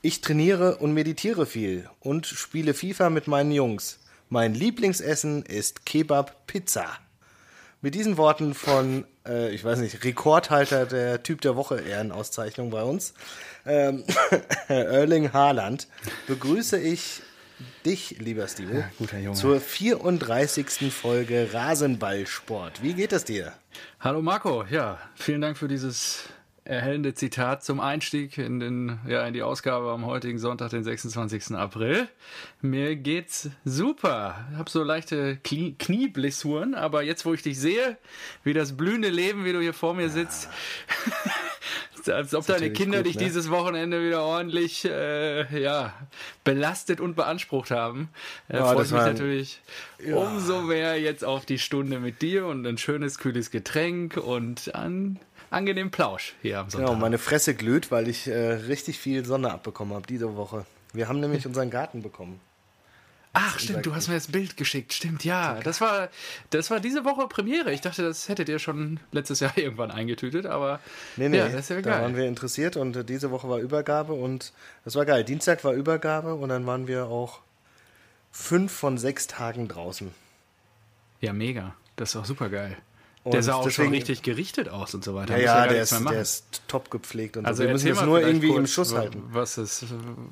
Ich trainiere und meditiere viel und spiele FIFA mit meinen Jungs. Mein Lieblingsessen ist Kebab Pizza. Mit diesen Worten von, äh, ich weiß nicht, Rekordhalter der Typ der Woche Ehrenauszeichnung bei uns, ähm, Erling Haaland, begrüße ich dich, lieber Steve, Ja, guter Junge. zur 34. Folge Rasenballsport. Wie geht es dir? Hallo Marco, ja, vielen Dank für dieses erhellende Zitat zum Einstieg in, den, ja, in die Ausgabe am heutigen Sonntag, den 26. April. Mir geht's super. Ich habe so leichte Knie Knieblessuren, aber jetzt, wo ich dich sehe, wie das blühende Leben, wie du hier vor mir sitzt, als ob deine Kinder gut, dich ne? dieses Wochenende wieder ordentlich äh, ja, belastet und beansprucht haben. Äh, Ja, freut mich natürlich umso mehr jetzt auf die Stunde mit dir und ein schönes, kühles Getränk und an angenehmen Plausch hier am Sonntag. Genau, meine Fresse glüht, weil ich äh, richtig viel Sonne abbekommen habe diese Woche. Wir haben nämlich unseren Garten bekommen. Ach, stimmt, du hast mir das Bild geschickt. Stimmt, ja. Das war, das war diese Woche Premiere. Ich dachte, das hättet ihr schon letztes Jahr irgendwann eingetütet, aber Nee, nee, ja, das ist ja da waren geil. wir interessiert und äh, diese Woche war Übergabe und das war geil. Dienstag war Übergabe und dann waren wir auch fünf von sechs Tagen draußen. Ja, mega. Das ist auch super geil. Und Der sah auch schon deswegen- richtig gerichtet aus und so weiter. Ja, ja, der ist, der ist top gepflegt und Also so. Wir müssen es nur irgendwie im kurz, Schuss wa- halten. Was ist,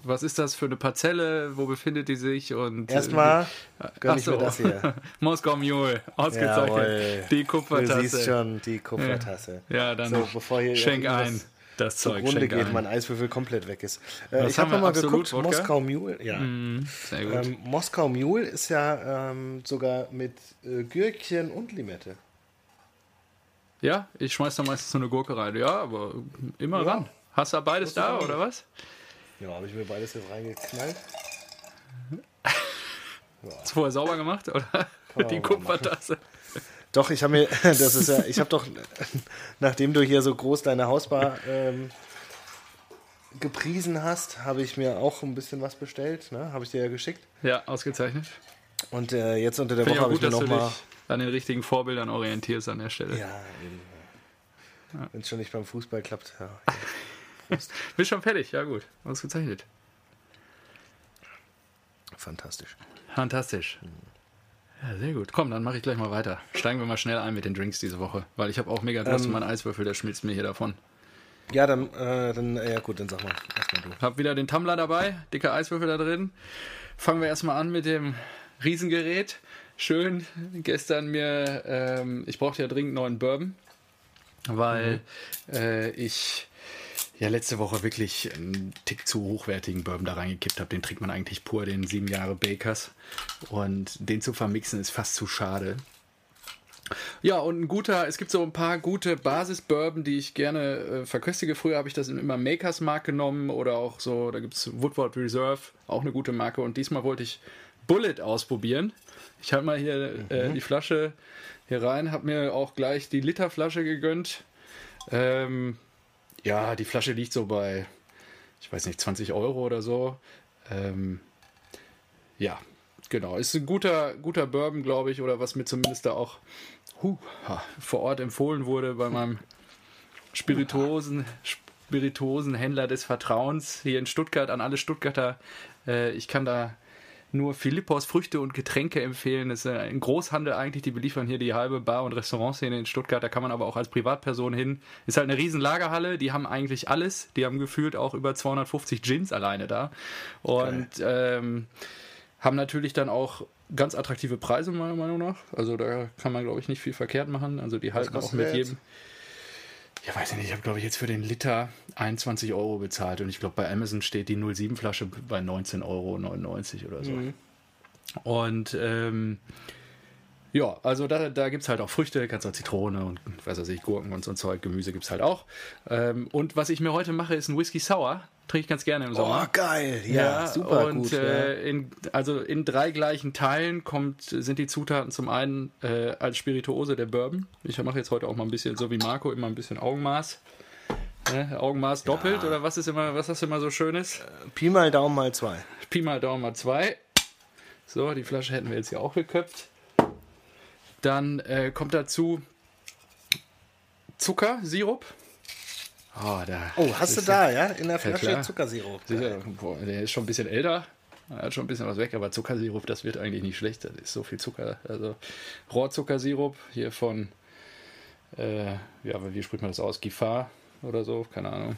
was ist das für eine Parzelle? Wo befindet die sich? Und äh, Erstmal Ach gönn ich mir das hier. Moskau Mule, ausgezeichnet. Jawohl. Die Du Kupfertasse. siehst schon die Kupfertasse. Ja, dann So, bevor hier schenk ein. Das Zeug, schenk geht, ein. mein Eiswürfel komplett weg ist. Äh, ich habe wir? mal Absolut geguckt, Wodka? Moskau Mule, ja. Sehr gut. Ähm, Moskau Mule ist ja ähm, sogar mit äh, Gürkchen und Limette. Ja, ich schmeiß da meistens so eine Gurke rein. Ja, aber immer Ja. ran. Hast du beides da, auch oder was? Ja, habe ich mir beides jetzt reingeknallt. Hast du vorher sauber gemacht, oder? man Die Kupfertasse. Doch, ich habe mir, das ist ja, ich habe doch, nachdem du hier so groß deine Hausbar ähm, gepriesen hast, habe ich mir auch ein bisschen was bestellt, ne? Habe ich dir ja geschickt. Ja, ausgezeichnet. Und äh, jetzt unter der Finde Woche habe ich mir nochmal. An den richtigen Vorbildern orientierst an der Stelle. Ja, eben. Wenn es schon nicht beim Fußball klappt. Ja. Bist schon fertig, ja gut. Ausgezeichnet. Fantastisch. Fantastisch. Ja, sehr gut. Komm, dann mache ich gleich mal weiter. Steigen wir mal schnell ein mit den Drinks diese Woche, weil ich habe auch mega Durst Ähm, und mein Eiswürfel, der schmilzt mir hier davon. Ja, dann, äh, dann, äh, ja gut, dann sag mal erstmal du. Hab wieder den Tumbler dabei, dicker Eiswürfel da drin. Fangen wir erstmal an mit dem Riesengerät. Schön, gestern mir, ähm, ich brauchte ja dringend neuen Bourbon, weil äh, ich ja letzte Woche wirklich einen Tick zu hochwertigen Bourbon da reingekippt habe. Den trinkt man eigentlich pur, den sieben Jahre Bakers. Und den zu vermixen ist fast zu schade. Ja, und ein guter, es gibt so ein paar gute Basis-Bourbon, die ich gerne äh, verköstige. Früher habe ich das immer Makers Mark genommen oder auch so, da gibt es Woodward Reserve, auch eine gute Marke. Und diesmal wollte ich Bullet ausprobieren. Ich habe mal hier äh, die Flasche hier rein, habe mir auch gleich die Literflasche gegönnt. Ähm, ja, die Flasche liegt so bei, ich weiß nicht, 20 Euro oder so. Ähm, ja, genau. Ist ein guter, guter Bourbon, glaube ich, oder was mir zumindest da auch huh, vor Ort empfohlen wurde bei meinem Spirituosen, Spirituosenhändler des Vertrauens hier in Stuttgart an alle Stuttgarter. Äh, ich kann da nur Philippos Früchte und Getränke empfehlen. Das ist äh, ein Großhandel eigentlich, die beliefern hier die halbe Bar- und Restaurantszene in Stuttgart. Da kann man aber auch als Privatperson hin. Ist halt eine riesen Lagerhalle, die haben eigentlich alles. Die haben gefühlt auch über 250 Gins alleine da. Und ähm, haben natürlich dann auch ganz attraktive Preise, meiner Meinung nach. Also da kann man, glaube ich, nicht viel verkehrt machen. Also die halten auch mit jetzt? jedem. Ja, weiß ich nicht. Ich habe, glaube ich, jetzt für den Liter 21 Euro bezahlt. Und ich glaube, bei Amazon steht die 07-Flasche bei 19,99 Euro oder so. Und ähm, ja, also da, da gibt es halt auch Früchte, kannst auch Zitrone und was weiß ich, Gurken und so ein Zeug, Gemüse gibt es halt auch. Ähm, und was ich mir heute mache, ist ein Whisky Sour. Trinke ich ganz gerne im Sommer. Oh, geil. Ja, super und gut. Äh, in, also in drei gleichen Teilen kommt, sind die Zutaten zum einen äh, als Spirituose der Bourbon. Ich mache jetzt heute auch mal ein bisschen, so wie Marco, immer ein bisschen Augenmaß. Ne? Augenmaß doppelt oder was ist immer, was hast du immer so Schönes? ja. Pi mal Daumen mal zwei. Pi mal Daumen mal zwei. So, die Flasche hätten wir jetzt hier auch geköpft. Dann äh, kommt dazu Zucker, Sirup. Oh, Oh, hast du da, ja? In der Ja, Flasche klar. Zuckersirup. Sicher, boah, der ist schon ein bisschen älter. Er hat schon ein bisschen was weg, aber Zuckersirup, das wird eigentlich nicht schlecht. Das ist so viel Zucker. Also Rohrzuckersirup hier von, äh, ja, wie spricht man das aus? Gifar oder so, keine Ahnung.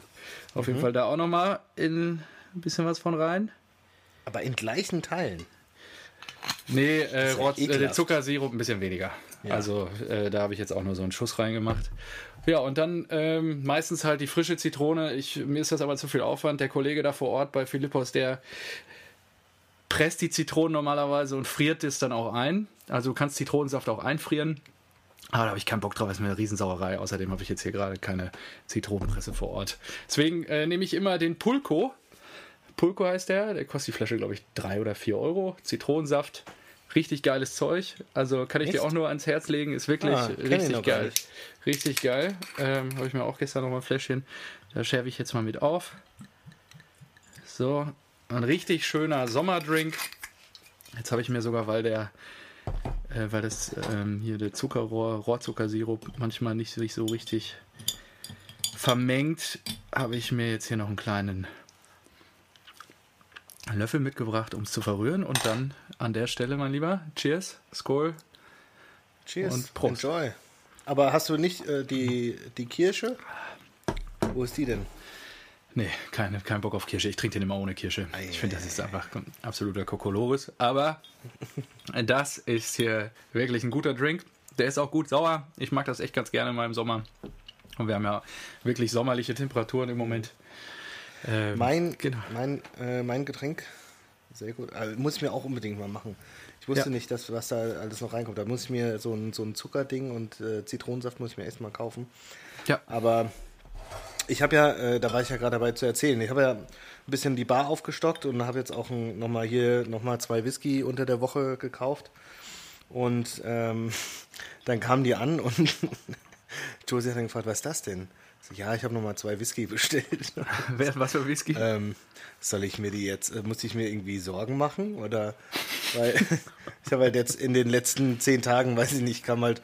Auf Mhm. jeden Fall da auch nochmal in ein bisschen was von rein. Aber in gleichen Teilen. Nee, äh, ja Rohr, äh. Zuckersirup ein bisschen weniger. Ja. Also äh, da habe ich jetzt auch nur so einen Schuss reingemacht. Ja, und dann ähm, meistens halt die frische Zitrone. Ich, mir ist das aber zu viel Aufwand. Der Kollege da vor Ort bei Philippos, der presst die Zitronen normalerweise und friert es dann auch ein. Also du kannst Zitronensaft auch einfrieren. Aber da habe ich keinen Bock drauf, ist mir eine Riesensauerei. Außerdem habe ich jetzt hier gerade keine Zitronenpresse vor Ort. Deswegen äh, nehme ich immer den Pulco. Pulco heißt der. Der kostet die Flasche, glaube ich, drei oder vier Euro. Zitronensaft. Richtig geiles Zeug. Also kann ich dir Echt? auch nur ans Herz legen. Ist wirklich Ah, richtig geil. Richtig geil. Ähm, habe ich mir auch gestern noch mal ein Fläschchen. Da schärfe ich jetzt mal mit auf. So, ein richtig schöner Sommerdrink. Jetzt habe ich mir sogar, weil der, äh, weil das ähm, hier der Zuckerrohr, Rohrzuckersirup manchmal nicht sich so richtig vermengt, habe ich mir jetzt hier noch einen kleinen Löffel mitgebracht, um es zu verrühren. Und dann an der Stelle, mein Lieber, Cheers, Skol. Cheers. Und Prost. Enjoy. Aber hast du nicht äh, die, die Kirsche? Wo ist die denn? Nee, keine, kein Bock auf Kirsche. Ich trinke den immer ohne Kirsche. Ich finde, das ist einfach ein absoluter Kokolores. Aber das ist hier wirklich ein guter Drink. Der ist auch gut sauer. Ich mag das echt ganz gerne mal im Sommer. Und wir haben ja wirklich sommerliche Temperaturen im Moment. Ähm, Mein, genau. mein, äh, mein Getränk. Sehr gut. Also, muss ich mir auch unbedingt mal machen. Ich wusste Ja. nicht, dass, was da alles noch reinkommt. Da muss ich mir so ein, so ein Zuckerding und äh, Zitronensaft muss ich mir erstmal kaufen. Ja, Aber ich habe ja, äh, da war ich ja gerade dabei zu erzählen, ich habe ja ein bisschen die Bar aufgestockt und habe jetzt auch nochmal hier nochmal zwei Whisky unter der Woche gekauft. Und ähm, dann kamen die an und Josie hat dann gefragt, was ist das denn? So, ja, ich habe nochmal zwei Whisky bestellt. Was für Whisky? ähm, soll ich mir die jetzt, äh, muss ich mir irgendwie Sorgen machen? Oder weil ich habe halt jetzt in den letzten zehn Tagen, weiß ich nicht, kam halt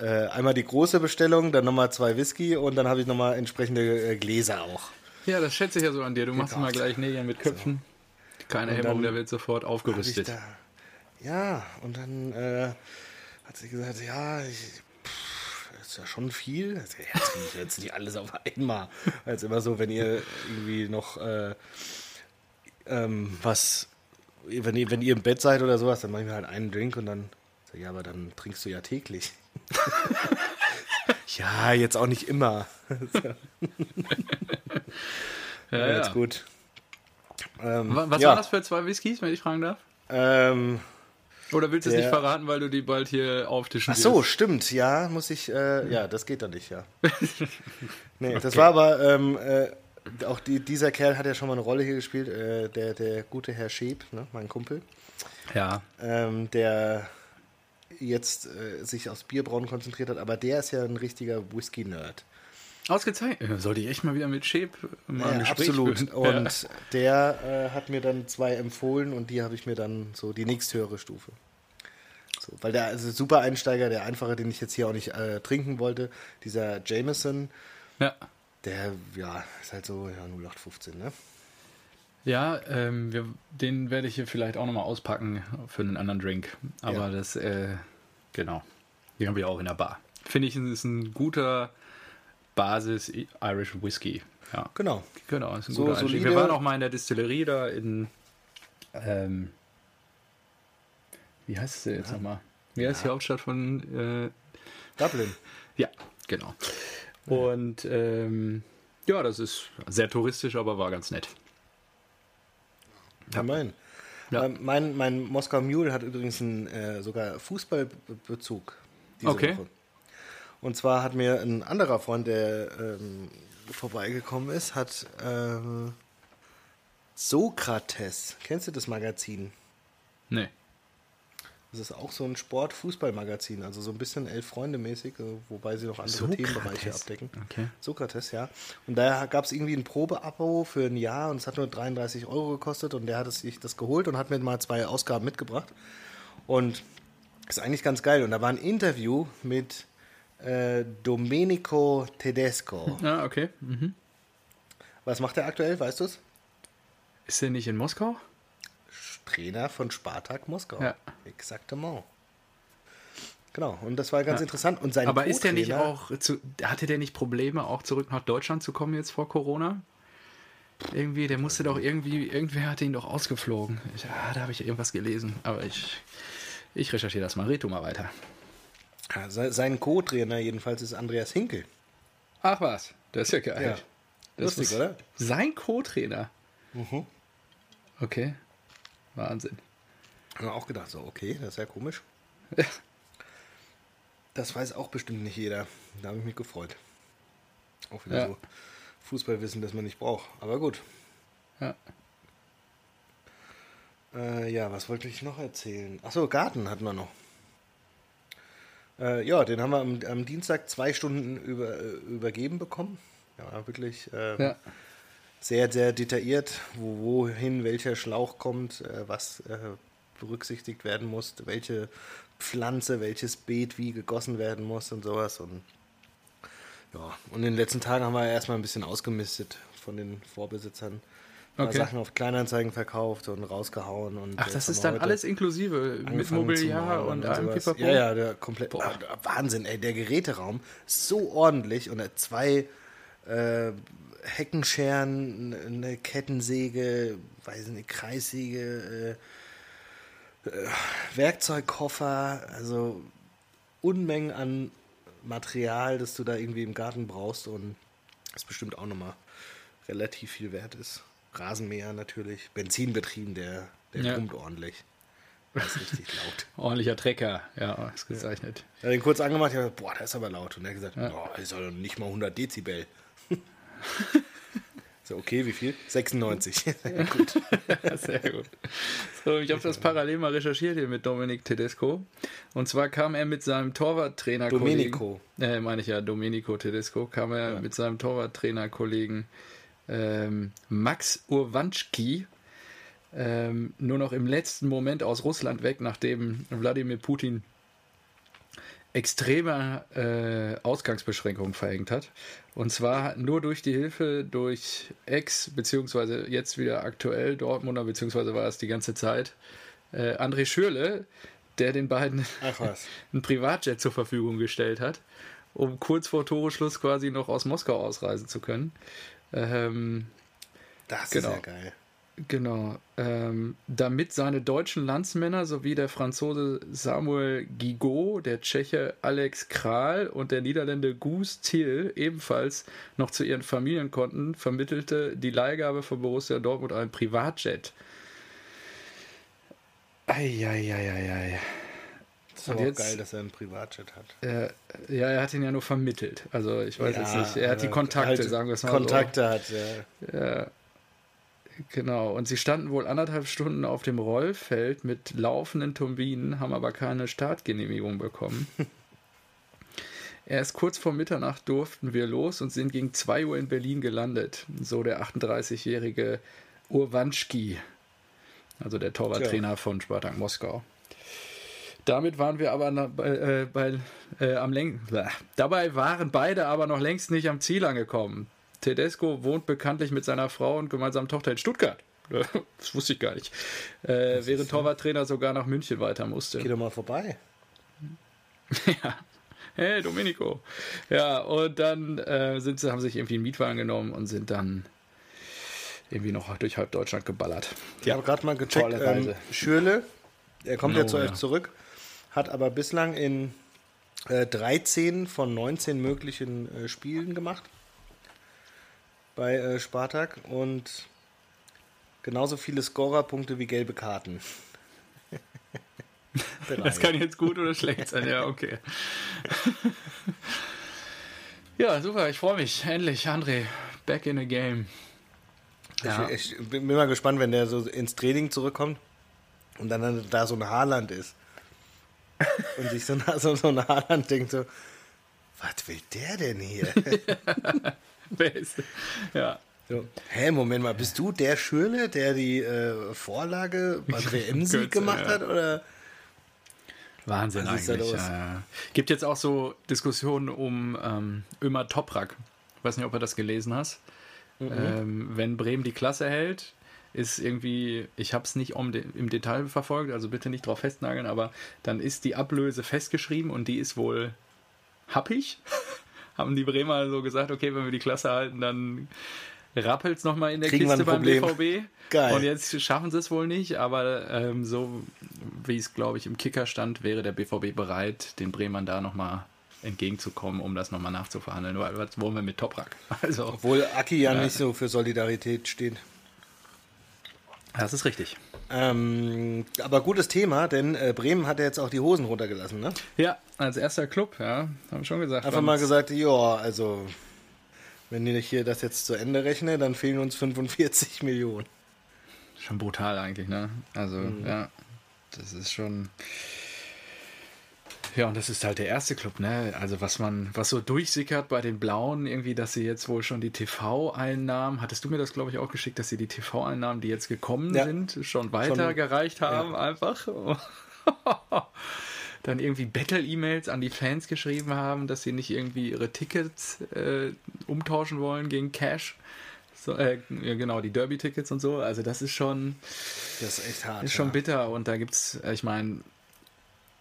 äh, einmal die große Bestellung, dann nochmal zwei Whisky und dann habe ich nochmal entsprende äh, Gläser auch. ja, das schätze ich ja so an dir. Du machst immer gleich Nägel mit Köpfen. Keine Und Hemmung, der wird sofort aufgerüstet. da, ja, und dann äh, hat sie gesagt, ja, ich, ist ja schon viel. Also, Jetzt nicht, jetzt nicht alles auf einmal. Als immer so, wenn ihr irgendwie noch äh, ähm, was, wenn ihr, wenn ihr im Bett seid oder sowas, dann mache ich mir halt einen Drink und dann, sag ich, ja, aber dann trinkst du ja täglich. ja, jetzt auch nicht immer. Ja, Ja, ja. jetzt gut. Ähm, Wa- Was ja, waren das für zwei Whiskys, wenn ich fragen darf? Ähm, Oder willst du es nicht verraten, weil du die bald hier auftischen Ach so, wirst? stimmt, ja, muss ich, äh, ja, das geht dann nicht, ja. Nee, das war aber, ähm, äh, auch die, dieser Kerl hat ja schon mal eine Rolle hier gespielt, äh, der, der gute Herr Scheb, ne, mein Kumpel, Ja. ähm, der jetzt äh, sich aufs Bierbrauen konzentriert hat, aber der ist ja ein richtiger Whisky-Nerd. Ausgezeichnet. Ja, Sollte ich echt mal wieder mit Shep mal ein Ja, Gespräch absolut. führen. Und der äh, hat mir dann zwei empfohlen und die habe ich mir dann so die nächsthöhere Stufe. So, weil der also super Einsteiger, der einfache, den ich jetzt hier auch nicht äh, trinken wollte, dieser Jameson, ja. ja. der ja ist halt so ja, 0815, ne? Ja, ähm, wir, den werde ich hier vielleicht auch nochmal auspacken für einen anderen Drink. Aber Ja. das, äh, genau. Den haben wir auch in der Bar. Finde ich, ist ein guter Basis Irish Whisky. Ja, Genau. genau. Ist ein So guter Einstieg. solide- Wir waren auch mal in der Distillerie da in, ähm, wie heißt es jetzt nochmal? Wie heißt die Hauptstadt von, äh, Dublin. ja, genau. Und ähm, ja, das ist sehr touristisch, aber war ganz nett. Ja. Immerhin. Ja. Ähm, mein, mein Moskau Mule hat übrigens einen äh, sogar Fußballbezug diese Okay. Woche. Und zwar hat mir ein anderer Freund, der ähm, vorbeigekommen ist, hat ähm, Sokrates. Kennst du das Magazin? Nee. Das ist auch so ein Sport-Fußball-Magazin, also so ein bisschen elf Freunde mäßig, äh, wobei sie noch andere Sokrates. Themenbereiche abdecken. Okay. Sokrates, ja. Und da gab es irgendwie ein Probeabo für ein Jahr und es hat nur 33 Euro gekostet und der hat sich das geholt und hat mir mal zwei Ausgaben mitgebracht. Und ist eigentlich ganz geil. Und da war ein Interview mit Äh, Domenico Tedesco. Ah, okay. Mhm. Was macht er aktuell, weißt du es? Ist er nicht in Moskau? Trainer von Spartak Moskau. Ja. Exaktement. Genau, und das war ganz Ja. interessant. Und sein Aber ist der nicht auch, zu, hatte der nicht Probleme, auch zurück nach Deutschland zu kommen jetzt vor Corona? Irgendwie, der musste doch irgendwie, irgendwer hatte ihn doch ausgeflogen. Ich, ja, da habe ich irgendwas gelesen, aber ich, ich recherchiere das mal. Red du mal weiter. Sein Co-Trainer jedenfalls ist Andreas Hinkel. Ach was, das ist ja geil. Ja. Das Lustig, ist oder? Sein Co-Trainer. Mhm. Okay. Wahnsinn. Haben wir auch gedacht, so, okay, das ist ja komisch. Ja. Das weiß auch bestimmt nicht jeder. Da habe ich mich gefreut. Auch wieder Ja. so Fußballwissen, das man nicht braucht. Aber gut. Ja. Äh, ja, was wollte ich noch erzählen? Achso, Garten hatten wir noch. Äh, ja, den haben wir am, am Dienstag zwei Stunden über, äh, übergeben bekommen. Ja, wirklich äh, Ja. sehr, sehr detailliert, wo, wohin welcher Schlauch kommt, äh, was äh, berücksichtigt werden muss, welche Pflanze, welches Beet wie gegossen werden muss und sowas. Und ja, und in den letzten Tagen haben wir erstmal ein bisschen ausgemistet von den Vorbesitzern. Okay. Sachen auf Kleinanzeigen verkauft und rausgehauen. Und Ach, das ist dann alles inklusive mit angefangen zu Mobiliar malen und allem. Pipapo? Ja, ja, der komplett. Boah. Ah, Wahnsinn, ey, der Geräteraum ist so ordentlich und zwei äh, Heckenscheren, eine Kettensäge, weiß nicht, Kreissäge, äh, äh, Werkzeugkoffer, also Unmengen an Material, das du da irgendwie im Garten brauchst und das bestimmt auch nochmal relativ viel wert ist. Rasenmäher natürlich, Benzinbetrieben, der, der Ja. pumpt ordentlich. Das ist richtig laut. Ordentlicher Trecker, ja, ist gezeichnet. Ich habe ihn kurz angemacht, ich habe gesagt, boah, das ist aber laut. Und er hat gesagt, boah, das ist doch nicht mal 100 Dezibel. so, okay, wie viel? 96. Gut. Sehr gut. So, ich habe das parallel mal recherchiert hier mit Dominik Tedesco. Und zwar kam er mit seinem Torwarttrainer Domenico. Äh, meine ich ja, Domenico Tedesco, kam er mit seinem Torwarttrainerkollegen ähm, Max Urwanschki ähm, nur noch im letzten Moment aus Russland weg, nachdem Wladimir Putin extreme äh, Ausgangsbeschränkungen verhängt hat. Und zwar nur durch die Hilfe durch Ex, beziehungsweise jetzt wieder aktuell Dortmunder, beziehungsweise war es die ganze Zeit, äh, André Schürle, der den beiden ein Privatjet zur Verfügung gestellt hat, um kurz vor Toreschluss quasi noch aus Moskau ausreisen zu können. Ähm, Das Genau. ist ja geil. Genau. Ähm, damit seine deutschen Landsmänner sowie der Franzose Samuel Gigot, der Tscheche Alex Kral und der Niederländer Gus Thiel ebenfalls noch zu ihren Familien konnten, vermittelte die Leihgabe von Borussia Dortmund ein Privatjet. Eieieiei. Das ist Und auch jetzt- geil, dass er einen Privatjet hat. Äh, ja, er hat ihn ja nur vermittelt. Also ich weiß jetzt nicht. Er hat die aber Kontakte, halt sagen wir es mal Kontakte hat, ja. so. Ja. Genau. Und sie standen wohl anderthalb Stunden auf dem Rollfeld mit laufenden Turbinen, haben aber keine Startgenehmigung bekommen. Erst kurz vor Mitternacht durften wir los und sind gegen 2 Uhr in Berlin gelandet. So der 38-jährige Urwanschki, also der Torwarttrainer von Spartak Moskau. Damit waren wir aber na- bei, äh, bei, äh, am Läng Bäh. Dabei waren beide aber noch längst nicht am Ziel angekommen. Tedesco wohnt bekanntlich mit seiner Frau und gemeinsamen Tochter in Stuttgart. Das wusste ich gar nicht. Äh, während Torwarttrainer sogar nach München weiter musste. Geh doch mal vorbei. ja. Hey, Domenico. Ja, und dann äh, sind sie, haben sich irgendwie einen Mietwagen genommen und sind dann irgendwie noch durch halb Deutschland geballert. Ich habe gerade mal gecheckt, ähm. Schürle, er kommt Oh, ja zu euch ja. zurück, hat aber bislang in äh, 13 von 19 möglichen äh, Spielen gemacht bei äh, Spartak und genauso viele Scorerpunkte wie gelbe Karten. Das kann jetzt gut oder schlecht sein, ja, okay. ja, super, ich freue mich. Endlich, André, back in the game. Ja. Ich, ich bin mal gespannt, wenn der so ins Training zurückkommt und dann da so ein Haarland ist. Und sich so, ein- so, so ein Haarland denkt so, was will der denn hier? Wer ist- ja. So. Hä, Moment mal, bist du der Schürle, der die äh, Vorlage beim WM-Sieg gemacht ja. hat? Oder? Wahnsinn Was ist da eigentlich. ja. Gibt jetzt auch so Diskussionen um ähm, Ömer Toprak. Ich weiß nicht, ob du das gelesen hast. Mhm. Ähm, wenn Bremen die Klasse hält, ist irgendwie, ich habe es nicht im Detail verfolgt, also bitte nicht drauf festnageln, aber dann ist die Ablöse festgeschrieben und die ist wohl happig. Haben die Bremer so gesagt, okay, wenn wir die Klasse halten, dann rappelt es nochmal in der Kriegen Kiste beim. BVB. Geil. Und jetzt schaffen sie es wohl nicht, aber ähm, so wie es, glaube ich, im Kicker stand, wäre der BVB bereit, den Bremern da nochmal entgegenzukommen, um das nochmal nachzuverhandeln. Weil was wollen wir mit Toprak? Also, Obwohl Aki ja, Ja. nicht so für Solidarität steht. Das ist richtig. Ähm, aber gutes Thema, denn äh, Bremen hat ja jetzt auch die Hosen runtergelassen, ne? Ja, als erster Club, ja, haben wir schon gesagt. Einfach mal gesagt, ja, also wenn ich hier das jetzt zu Ende rechne, dann fehlen uns 45 Millionen. Schon brutal eigentlich, ne? Also, Mhm. ja, das ist schon. Ja, und das ist halt der erste Club, ne? Also, was man, was so durchsickert bei den Blauen, irgendwie, dass sie jetzt wohl schon die TV-Einnahmen, hattest du mir das, glaube ich, auch geschickt, dass sie die TV-Einnahmen, die jetzt gekommen Ja. sind, schon weitergereicht haben, einfach. Dann irgendwie Battle-E-Mails an die Fans geschrieben haben, dass sie nicht irgendwie ihre Tickets äh, umtauschen wollen gegen Cash. So, äh, ja, genau, die Derby-Tickets und so. Also, das ist schon. Das ist echt hart. Ist schon ja. bitter und da gibt's, äh, ich meine,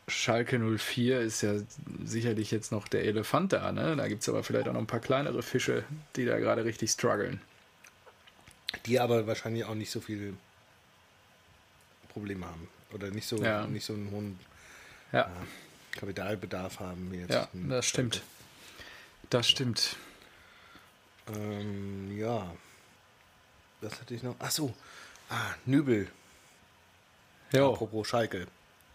Schalke 04 ist ja sicherlich jetzt noch der Elefant da, ne? Da gibt's aber vielleicht auch noch ein paar kleinere Fische, die da gerade richtig strugglen. Die aber wahrscheinlich auch nicht so viele Probleme haben. Oder nicht so, Ja. nicht so einen hohen Ja, Kapitalbedarf haben wie jetzt. ja, das stimmt. Das stimmt. Ähm, ja. Was hatte ich noch? Ach so. Ah, Nübel. Ja, Apropos Schalke.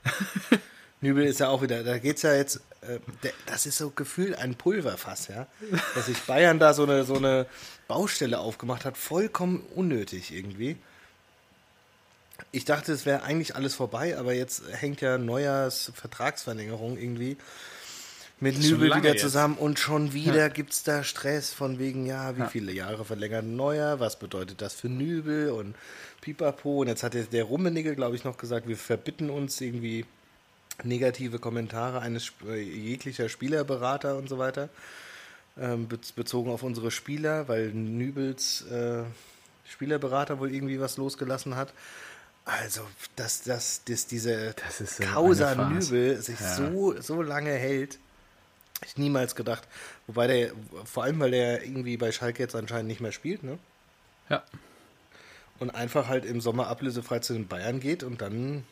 Nübel ist ja auch wieder, da geht's ja jetzt, äh, der, das ist so gefühlt ein Pulverfass, ja. Dass sich Bayern da so eine, so eine Baustelle aufgemacht hat, vollkommen unnötig irgendwie. Ich dachte, es wäre eigentlich alles vorbei, aber jetzt hängt ja Neujahrs Vertragsverlängerung irgendwie mit Nübel wieder jetzt. zusammen und schon wieder gibt's da Stress von wegen, ja, wie viele Jahre verlängert Neuer, was bedeutet das für Nübel und Pipapo. Und jetzt hat der Rummenigge, glaube ich, noch gesagt, wir verbitten uns irgendwie negative Kommentare eines äh, jeglicher Spielerberater und so weiter, ähm, bez- bezogen auf unsere Spieler, weil Nübels äh, Spielerberater wohl irgendwie was losgelassen hat. Also, dass, dass, dass diese Das so Causa. Nübel sich Ja. so, so lange hält, ich niemals gedacht. Wobei der, vor allem, weil der irgendwie bei Schalke jetzt anscheinend nicht mehr spielt, ne? ja. Und einfach halt im Sommer ablösefrei zu den Bayern geht und dann,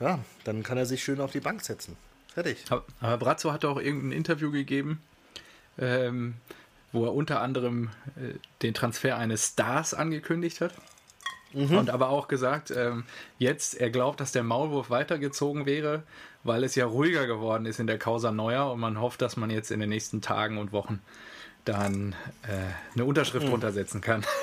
ja, dann kann er sich schön auf die Bank setzen. Fertig. Aber, Brazzo hat auch irgendein Interview gegeben, ähm, wo er unter anderem äh, den Transfer eines Stars angekündigt hat. Und aber auch gesagt, ähm, jetzt, er glaubt, dass der Maulwurf weitergezogen wäre, weil es ja ruhiger geworden ist in der Causa Neuer und man hofft, dass man jetzt in den nächsten Tagen und Wochen dann äh, eine Unterschrift runtersetzen kann.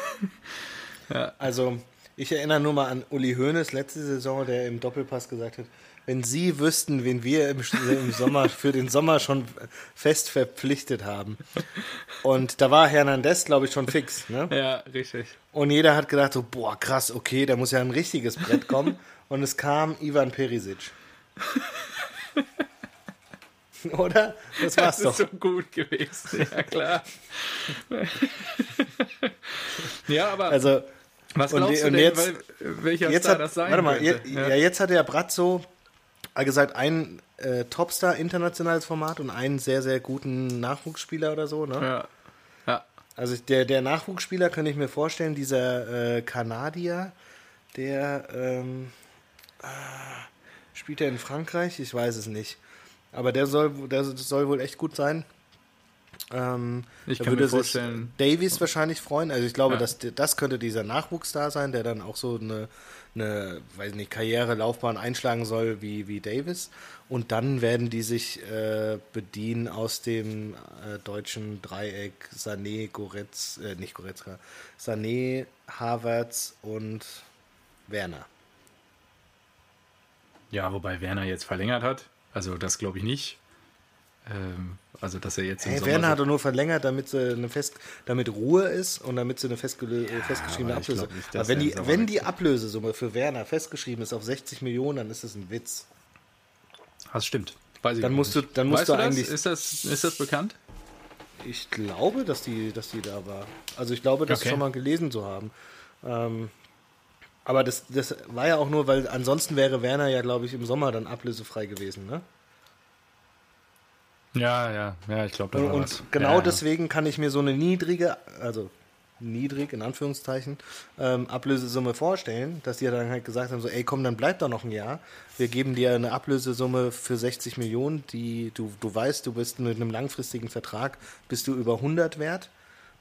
Also, ich erinnere nur mal an Uli Hoeneß letzte Saison, der im Doppelpass gesagt hat, wenn Sie wüssten, wen wir im, im Sommer für den Sommer schon fest verpflichtet haben. Und da war Hernandez, glaube ich, schon fix. Ne? ja, richtig. Und jeder hat gedacht so, boah, krass, okay, da muss ja ein richtiges Brett kommen. Und es kam Ivan Perisic. Oder? Das war's Das ist doch. so gut gewesen, ja klar. ja, aber Also, was und glaubst du und denn, jetzt- weil, welcher jetzt Star hat, das sein warte mal, könnte? je, ja. jetzt hat der Brazzo hat gesagt, ein äh, Topstar internationales Format und einen sehr, sehr guten Nachwuchsspieler oder so, ne? ja. ja. Also der, der Nachwuchsspieler könnte ich mir vorstellen, dieser äh, Kanadier, der ähm, ah, spielt er in Frankreich? Ich weiß es nicht. Aber der soll, der soll wohl echt gut sein. Ähm, Ich kann mir würde sich vorstellen- Davies wahrscheinlich freuen. Also ich glaube, Ja. dass, das könnte dieser Nachwuchs da sein, der dann auch so eine, eine weiß nicht, Karriere, Laufbahn einschlagen soll wie, wie Davis. Und dann werden die sich äh, bedienen aus dem äh, deutschen Dreieck Sané, Goretz, äh, nicht Goretzka, Sané, Havertz und Werner. ja, wobei Werner jetzt verlängert hat. Also das glaube ich nicht. Ähm, also dass er jetzt Hey, Werner hat doch nur verlängert, damit sie eine fest, damit Ruhe ist und damit sie eine festgelö- äh, festgeschriebene aber Ablöse. nicht, aber wenn er die, wenn die. Ablösesumme für Werner festgeschrieben ist auf 60 Millionen, dann ist das ein Witz. Das stimmt. Weiß ich Dann musst nicht. du- dann musst weißt du das? eigentlich- Ist das, ist das bekannt? Ich glaube, dass die, dass die da war. Also ich glaube, das Okay. schon mal gelesen zu haben. Ähm, aber das, das war ja auch nur, weil ansonsten wäre Werner ja, glaube ich, im Sommer dann ablösefrei gewesen. Ne? Ja, ja, ja, ich glaube, da Und, und genau ja, deswegen kann ich mir so eine niedrige, also niedrig in Anführungszeichen, ähm, Ablösesumme vorstellen, dass die dann halt gesagt haben, so, ey komm, dann bleib doch noch ein Jahr. Wir geben dir eine Ablösesumme für 60 Millionen, die du, du weißt, du bist mit einem langfristigen Vertrag, bist du über 100 wert.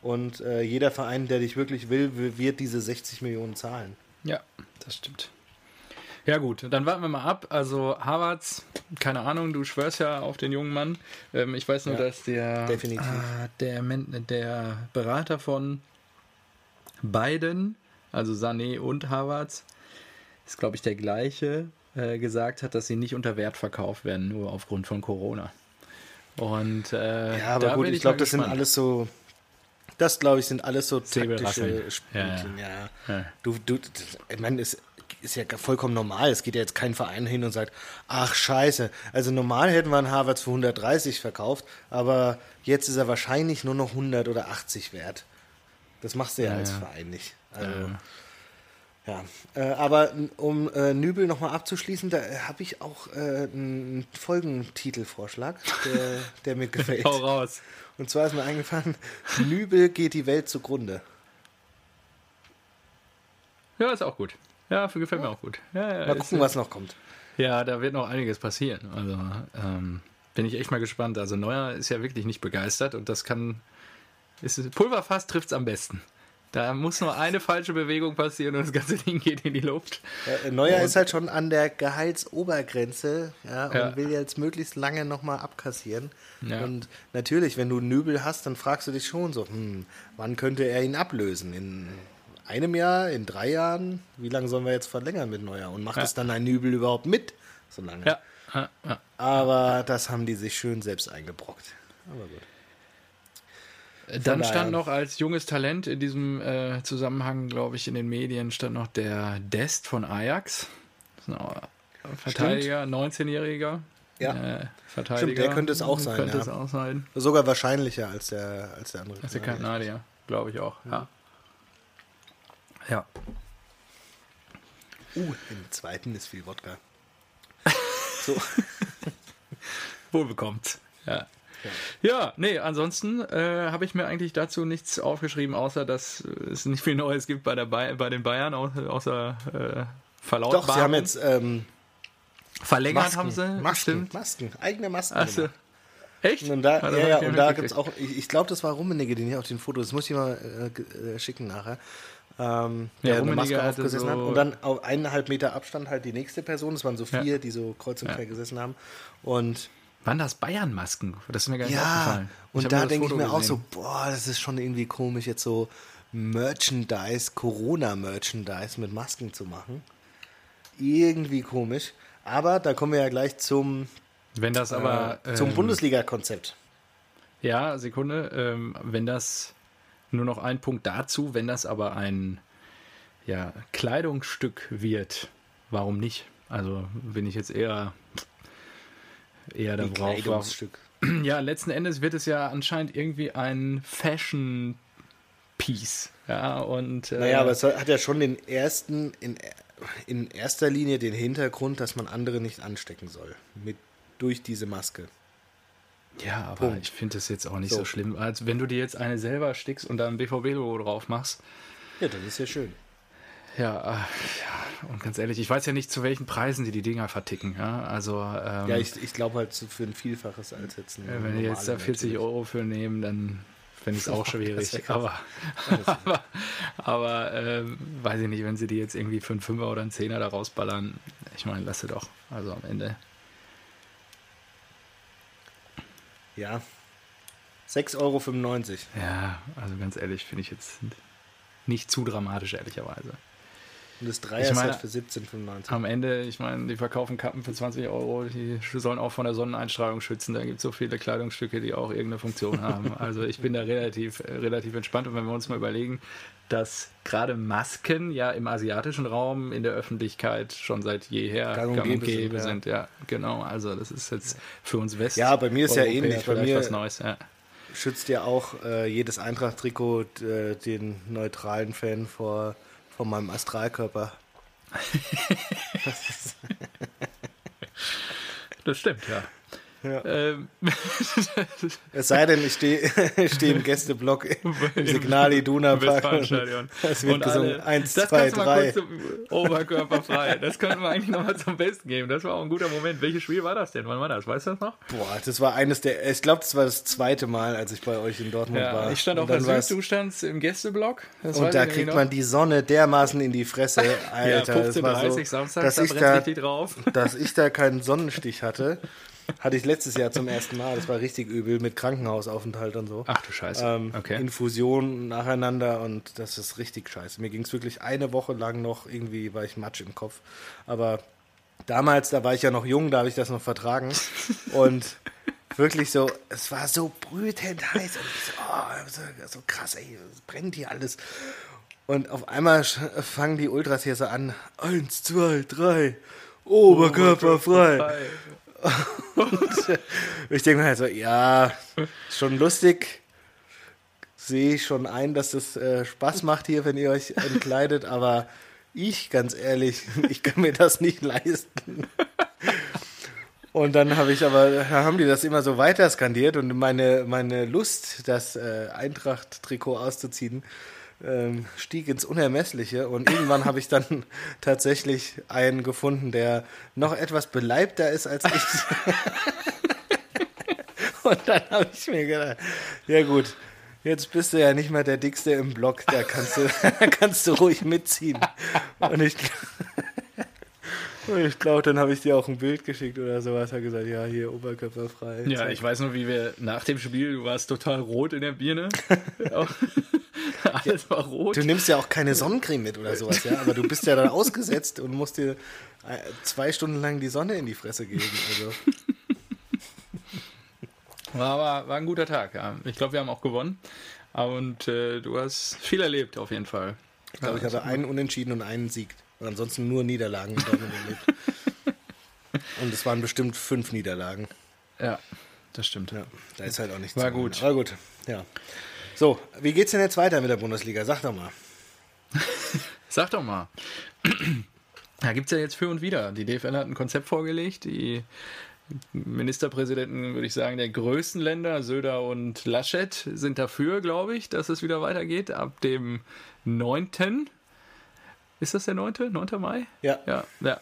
Und äh, jeder Verein, der dich wirklich will- wird diese 60 Millionen zahlen. Ja, das stimmt. Ja gut, dann warten wir mal ab. Also Harvards, keine Ahnung, du schwörst ja auf den jungen Mann. Ähm, ich weiß nur, Ja, dass der, definitiv. Ah, der, der Berater von beiden, also Sané und Harvards, ist glaube ich der gleiche, äh, gesagt hat, dass sie nicht unter Wert verkauft werden, nur aufgrund von Corona. Und äh, Ja, aber gut, bin ich glaube, das sind gespannt. alles so, das glaube ich, sind alles so taktische Spielchen. Ja, Ja. Du, du, das, ich meine, es ist ja vollkommen normal. Es geht ja jetzt kein Verein hin und sagt, ach scheiße, also normal hätten wir einen Harvards für 130 verkauft, aber jetzt ist er wahrscheinlich nur noch 100 oder 80 wert. Das machst du ja, Ja, als ja. Verein nicht. Also, Ja. ja, äh, aber um äh, Nübel nochmal abzuschließen, da habe ich auch äh, einen Folgentitelvorschlag, der, der mir gefällt. Hau raus. Und zwar ist mir eingefallen, Nübel geht die Welt zugrunde. Ja, ist auch gut. Ja, gefällt mir auch gut. Ja, ja, Mal ist- gucken, was noch kommt. Ja, da wird noch einiges passieren. Also ähm, bin ich echt mal gespannt. Also Neuer ist ja wirklich nicht begeistert und das kann. Ist, Pulverfass trifft es am besten. Da muss nur eine falsche Bewegung passieren und das ganze Ding geht in die Luft. Äh, Neuer ist halt schon an der Gehaltsobergrenze ja, und Ja. will jetzt möglichst lange nochmal abkassieren. Ja. Und natürlich, wenn du einen Nübel hast, dann fragst du dich schon so, hm, wann könnte er ihn ablösen? In einem Jahr, in drei Jahren? Wie lange sollen wir jetzt verlängern mit Neuer? Und macht Ja. es dann ein Nübel überhaupt mit? So lange. Ja, ja, ja. Aber das haben die sich schön selbst eingebrockt. Aber gut. Dann daher- stand noch als junges Talent in diesem äh, Zusammenhang, glaube ich, in den Medien stand noch der Dest von Ajax. Verteidiger, 19-Jähriger. Ja. Äh, Verteidiger. Stimmt, der könnte es auch sein, Könnte ja. es auch sein. Sogar wahrscheinlicher als der, als der andere. Ist der Kanadier. Kanadier, glaube ich auch. Ja. Ja. Uh, im zweiten ist viel Wodka. So. Wohlbekommt. Ja. Ja, nee, ansonsten äh, habe ich mir eigentlich dazu nichts aufgeschrieben, außer dass es nicht viel Neues gibt bei, der Bay bei den Bayern, außer, äh, Verlautbarung. Doch, sie haben jetzt ähm, verlängert, Masken, haben sie. Masken, Stimmt. Masken, eigene Masken. Achso. Echt? Und da, ja, ja, und da gibt es auch, ich, ich glaube, das war Rummenigge, den ich auf den Fotos, das muss ich mal äh, äh, schicken nachher, ähm, Ja, der eine Maske aufgesessen hat. so- Und dann auf eineinhalb Meter Abstand halt die nächste Person, das waren so vier, Ja. die so kreuz und Ja. quer gesessen haben. Und Waren das Bayern-Masken? Das ist mir gar nicht ja, aufgefallen. Ich und da denke ich mir auch gesehen. so, boah, das ist schon irgendwie komisch, jetzt so Merchandise, Corona-Merchandise mit Masken zu machen. Irgendwie komisch. Aber da kommen wir ja gleich zum, Wenn das aber. äh, zum ähm, Bundesliga-Konzept. Ja, Sekunde. Ähm, wenn das. Nur noch ein Punkt dazu, wenn das aber ein ja, Kleidungsstück wird, warum nicht? Also bin ich jetzt eher. Eher Ein darauf. Kleidungsstück. Ja, letzten Endes wird es ja anscheinend irgendwie ein Fashion-Piece. Ja, und. Äh, Naja, aber es hat ja schon den ersten, in, in erster Linie den Hintergrund, dass man andere nicht anstecken soll. Mit, durch diese Maske. Ja, aber Punkt. ich finde das jetzt auch nicht so. So. schlimm. Als wenn du dir jetzt eine selber stickst und da ein BVB-Logo drauf machst. Ja, das ist ja schön. Ja, äh, ja, und ganz ehrlich, ich weiß ja nicht, zu welchen Preisen die die Dinger verticken. Ja, also, ähm, Ja, ich, ich glaube halt für ein Vielfaches als jetzt ein äh, wenn die jetzt da normale 40 natürlich. Euro für nehmen, dann fände ich es auch schwierig. aber aber, aber ähm, weiß ich nicht, wenn sie die jetzt irgendwie für einen Fünfer oder einen Zehner da rausballern, ich meine, lasse doch. Also am Ende. Ja. 6,95 Euro. Ja, also ganz ehrlich, finde ich jetzt nicht zu dramatisch, ehrlicherweise. Und das Dreier-Set meine, für 17,95. Am Ende, ich meine, die verkaufen Kappen für 20 Euro, die sollen auch von der Sonneneinstrahlung schützen. Da gibt es so viele Kleidungsstücke, die auch irgendeine Funktion haben. Also ich bin da relativ, äh, relativ entspannt. Und wenn wir uns mal überlegen, dass gerade Masken ja im asiatischen Raum in der Öffentlichkeit schon seit jeher Gang und gäbe sind, ja. sind. Ja, genau. Also das ist jetzt für uns West. Ja, bei mir ist ja ähnlich. Bei mir was Neues, ja. schützt ja auch äh, jedes Eintracht-Trikot äh, den neutralen Fan vor, vor meinem Astralkörper. das stimmt, ja. Ja. Ähm. es sei denn, ich stehe steh im Gästeblock im Signal Iduna Park. Es wird und gesungen. Alle, 1, 2, 3. Oberkörperfrei. Das können wir eigentlich nochmal zum Besten geben. Das war auch ein guter Moment. Welches Spiel war das denn? Wann war das? Weißt du das noch? Boah, das war eines der. Ich glaube, das war das zweite Mal, als ich bei euch in Dortmund ja, war. Ich stand auch du standst im Gästeblock. Das und da kriegt man die Sonne dermaßen in die Fresse. Alter, ja, 15, 30 so, Samstag, dass da ich da, drauf. Dass ich da keinen Sonnenstich hatte. Hatte ich letztes Jahr zum ersten Mal. Das war richtig übel mit Krankenhausaufenthalt und so. Ach du Scheiße. Ähm, okay. Infusionen nacheinander und das ist richtig scheiße. Mir ging es wirklich eine Woche lang noch, irgendwie war ich matsch im Kopf. Aber damals, da war ich ja noch jung, da habe ich das noch vertragen. und wirklich so, es war so brütend heiß. Und ich so, oh, so, so krass, ey, es brennt hier alles. Und auf einmal fangen die Ultras hier so an. Eins, zwei, drei. Oberkörper frei. Und ich denke mir halt so, ja, schon lustig. Sehe ich schon ein, dass es äh, Spaß macht hier, wenn ihr euch entkleidet, aber ich, ganz ehrlich, ich kann mir das nicht leisten. Und dann habe ich aber, haben die das immer so weiter skandiert und meine, meine Lust, das äh, Eintracht-Trikot auszuziehen, ähm, stieg ins Unermessliche und irgendwann habe ich dann tatsächlich einen gefunden, der noch etwas beleibter ist als ich. und dann habe ich mir gedacht, ja gut, jetzt bist du ja nicht mehr der Dickste im Block, da kannst du, kannst du ruhig mitziehen. Und ich, ich glaube, dann habe ich dir auch ein Bild geschickt oder sowas. Hat gesagt, ja, hier Oberkörper frei. Ja, ich weiß nur, wie wir nach dem Spiel, du warst total rot in der Birne. Alles war rot. Du nimmst ja auch keine Sonnencreme mit oder sowas, ja. Aber du bist ja dann ausgesetzt und musst dir äh, zwei Stunden lang die Sonne in die Fresse geben. Also. War, war, war ein guter Tag, ja. Ich glaube, wir haben auch gewonnen. Und äh, du hast viel erlebt, auf jeden Fall. Ich glaube, ich habe einen Unentschieden und einen Sieg. Und ansonsten nur Niederlagen erlebt. Und es waren bestimmt fünf Niederlagen. Ja, das stimmt. Ja, da ist halt auch nichts. War gut. War gut, ja. So, wie geht's denn jetzt weiter mit der Bundesliga? Sag doch mal. Sag doch mal. Da gibt es ja jetzt für und wieder. Die DFL hat ein Konzept vorgelegt. Die Ministerpräsidenten, würde ich sagen, der größten Länder, Söder und Laschet, sind dafür, glaube ich, dass es wieder weitergeht. Ab dem 9. Ist das der 9.? 9. Mai? Ja. Ja, ja.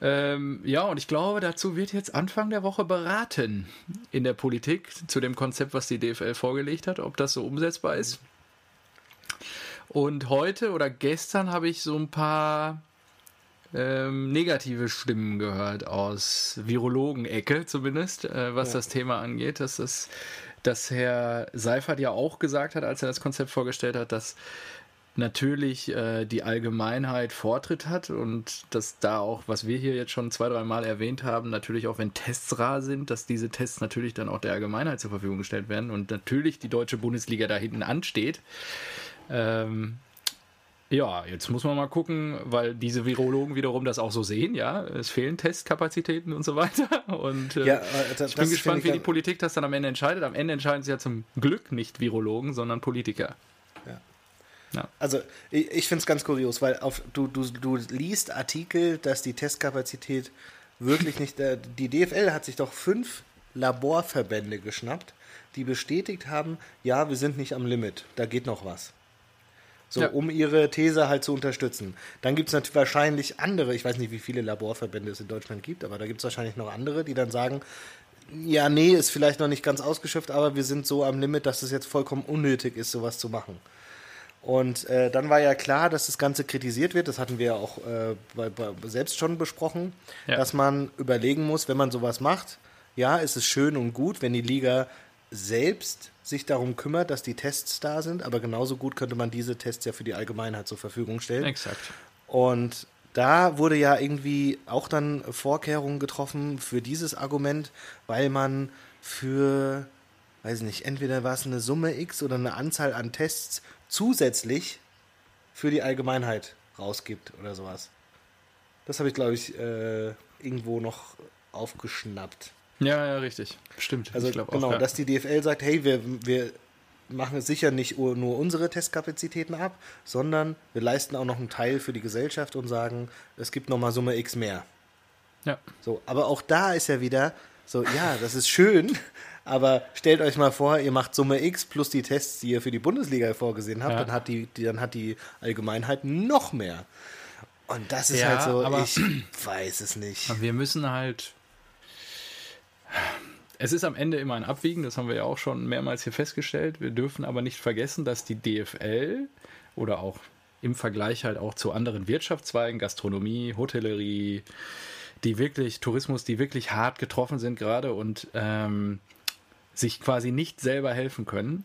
Ähm, ja, und ich glaube, dazu wird jetzt Anfang der Woche beraten in der Politik zu dem Konzept, was die DFL vorgelegt hat, ob das so umsetzbar ist. Und heute oder gestern habe ich so ein paar ähm, negative Stimmen gehört aus Virologen-Ecke zumindest, äh, was ja. das Thema angeht, dass das dass Herr Seifert ja auch gesagt hat, als er das Konzept vorgestellt hat, dass natürlich äh, die Allgemeinheit Vortritt hat und dass da auch, was wir hier jetzt schon zwei, drei Mal erwähnt haben, natürlich auch wenn Tests rar sind, dass diese Tests natürlich dann auch der Allgemeinheit zur Verfügung gestellt werden und natürlich die deutsche Bundesliga da hinten ansteht. Ähm, ja, jetzt muss man mal gucken, weil diese Virologen wiederum das auch so sehen, ja. Es fehlen Testkapazitäten und so weiter. Und äh, ja, das, ich bin gespannt, ich wie die Politik das dann am Ende entscheidet. Am Ende entscheiden sie ja zum Glück nicht Virologen, sondern Politiker. Ja. Also ich, ich finde es ganz kurios, weil auf, du, du, du liest Artikel, dass die Testkapazität wirklich nicht. Äh, die DFL hat sich doch fünf Laborverbände geschnappt, die bestätigt haben, ja, wir sind nicht am Limit, da geht noch was. So, ja. um ihre These halt zu unterstützen. Dann gibt es natürlich wahrscheinlich andere, ich weiß nicht, wie viele Laborverbände es in Deutschland gibt, aber da gibt es wahrscheinlich noch andere, die dann sagen, ja, nee, ist vielleicht noch nicht ganz ausgeschöpft, aber wir sind so am Limit, dass es jetzt vollkommen unnötig ist, sowas zu machen. Und äh, dann war ja klar, dass das Ganze kritisiert wird. Das hatten wir ja auch äh, bei, bei selbst schon besprochen, ja. dass man überlegen muss, wenn man sowas macht, ja, ist es schön und gut, wenn die Liga selbst sich darum kümmert, dass die Tests da sind, aber genauso gut könnte man diese Tests ja für die Allgemeinheit zur Verfügung stellen. Exakt. Und da wurde ja irgendwie auch dann Vorkehrungen getroffen für dieses Argument, weil man für, weiß nicht, entweder war es eine Summe X oder eine Anzahl an Tests zusätzlich für die Allgemeinheit rausgibt oder sowas. Das habe ich, glaube ich, äh, irgendwo noch aufgeschnappt. Ja, ja, richtig. Stimmt. Also ich genau, auch, ja. dass die DFL sagt, hey, wir, wir machen sicher nicht nur nur unsere Testkapazitäten ab, sondern wir leisten auch noch einen Teil für die Gesellschaft und sagen, es gibt nochmal Summe X mehr. ja. So, aber auch da ist ja wieder so, ja, das ist schön, aber stellt euch mal vor, ihr macht Summe X plus die Tests, die ihr für die Bundesliga vorgesehen habt, Ja. dann, hat die, die, dann hat die Allgemeinheit noch mehr. Und das ist Ja, halt so, aber- ich weiß es nicht. Wir müssen halt. Es ist am Ende immer ein Abwiegen, das haben wir ja auch schon mehrmals hier festgestellt. Wir dürfen aber nicht vergessen, dass die DFL oder auch im Vergleich halt auch zu anderen Wirtschaftszweigen, Gastronomie, Hotellerie, die wirklich, Tourismus, die wirklich hart getroffen sind gerade und ähm, sich quasi nicht selber helfen können.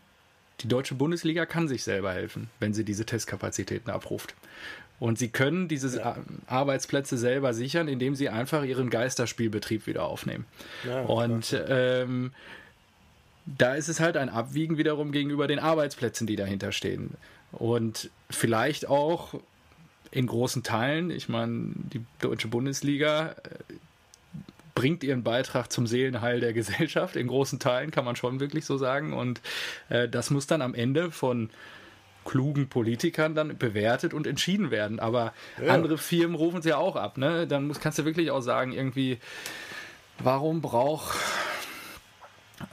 Die deutsche Bundesliga kann sich selber helfen, wenn sie diese Testkapazitäten abruft. Und sie können diese Ar- Arbeitsplätze selber sichern, indem sie einfach ihren Geisterspielbetrieb wieder aufnehmen. Ja, Und ähm, da ist es halt ein Abwiegen wiederum gegenüber den Arbeitsplätzen, die dahinter stehen. Und vielleicht auch in großen Teilen, ich meine, die deutsche Bundesliga äh, bringt ihren Beitrag zum Seelenheil der Gesellschaft. In großen Teilen kann man schon wirklich so sagen. Und äh, das muss dann am Ende von klugen Politikern dann bewertet und entschieden werden. Aber andere Firmen rufen es ja auch ab. Ne? Dann muss, kannst du wirklich auch sagen, irgendwie, warum braucht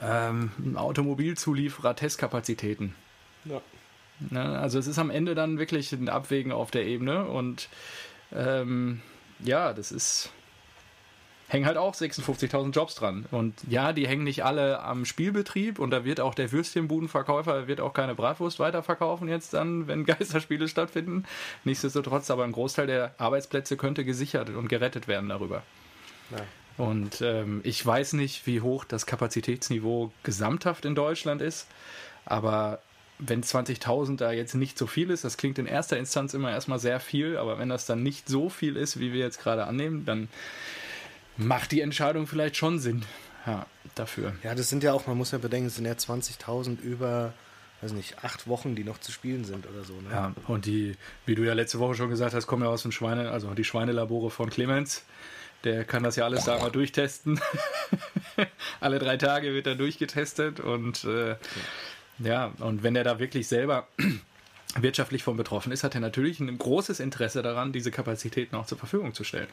ähm, ein Automobilzulieferer Testkapazitäten? Ja. Ne? Also es ist am Ende dann wirklich ein Abwägen auf der Ebene und ähm, ja, das ist hängen halt auch 56.000 Jobs dran. Und ja, die hängen nicht alle am Spielbetrieb und da wird auch der Würstchenbudenverkäufer wird auch keine Bratwurst weiterverkaufen jetzt dann, wenn Geisterspiele stattfinden. Nichtsdestotrotz aber ein Großteil der Arbeitsplätze könnte gesichert und gerettet werden darüber. Ja. Und ähm, ich weiß nicht, wie hoch das Kapazitätsniveau gesamthaft in Deutschland ist, aber wenn 20.000 da jetzt nicht so viel ist, das klingt in erster Instanz immer erstmal sehr viel, aber wenn das dann nicht so viel ist, wie wir jetzt gerade annehmen, dann macht die Entscheidung vielleicht schon Sinn. Ja, dafür. Ja, das sind ja auch, man muss ja bedenken, es sind ja 20.000 über, weiß nicht, acht Wochen, die noch zu spielen sind oder so. Ne? Ja, und die, wie du ja letzte Woche schon gesagt hast, kommen ja aus dem Schweine, also die Schweinelabore von Clemens. Der kann das ja alles da mal durchtesten. Alle drei Tage wird er durchgetestet und äh, ja, und wenn er da wirklich selber wirtschaftlich von betroffen ist, hat er natürlich ein großes Interesse daran, diese Kapazitäten auch zur Verfügung zu stellen.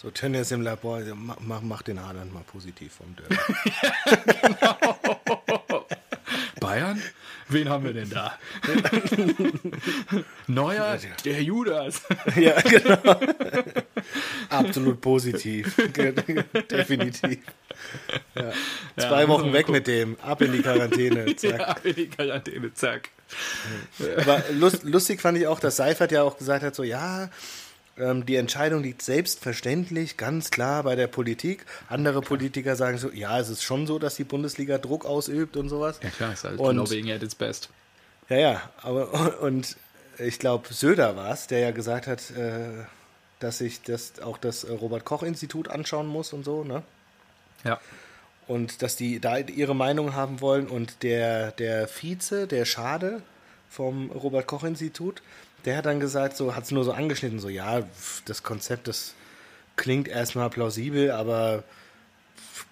So, Tönnies im Labor, also mach, mach, den Haaland mal positiv vom Derby. Bayern? Wen haben wir denn da? Neuer, der Judas. ja, genau. Absolut positiv. Definitiv. Ja. Zwei Ja, Wochen weg mit dem, ab in die Quarantäne. Zack. Ja, in die Quarantäne, zack. Aber lust, lustig fand ich auch, dass Seifert ja auch gesagt hat, so ja, ähm, die Entscheidung liegt selbstverständlich ganz klar bei der Politik. Andere Politiker sagen so, ja, es ist schon so, dass die Bundesliga Druck ausübt und sowas. Ja klar, ist halt Und- Lobbying at its best. Ja, ja, aber und ich glaube, Söder war es, der ja gesagt hat, äh, dass sich das auch das Robert-Koch-Institut anschauen muss und so, ne? Ja. Und dass die da ihre Meinung haben wollen. Und der, der Vize, der Schade vom Robert-Koch-Institut, der hat dann gesagt, so hat es nur so angeschnitten, so ja, das Konzept, das klingt erstmal plausibel, aber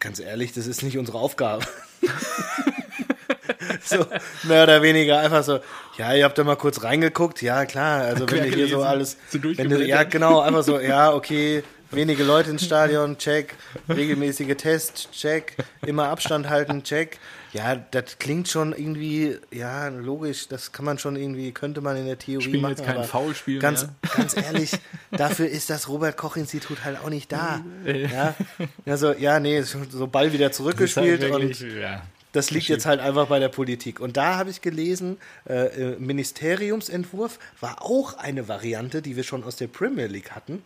ganz ehrlich, das ist nicht unsere Aufgabe. so mehr oder weniger einfach so, ja, ihr habt da mal kurz reingeguckt, ja klar, also wenn ihr hier so alles, so wenn du, ja genau, einfach so, ja, okay, wenige Leute ins Stadion, check, regelmäßige Tests, check, immer Abstand halten, check. Ja, das klingt schon irgendwie, ja, logisch, das kann man schon irgendwie, könnte man in der Theorie Spielen machen. jetzt kein Foulspiel ganz, mehr. ganz ehrlich, dafür ist das Robert-Koch-Institut halt auch nicht da. Ja, also, ja, nee, so Ball wieder zurückgespielt und halt ja. das liegt jetzt halt einfach bei der Politik. Und da habe ich gelesen, äh, äh, Ministeriumsentwurf war auch eine Variante, die wir schon aus der Premier League hatten.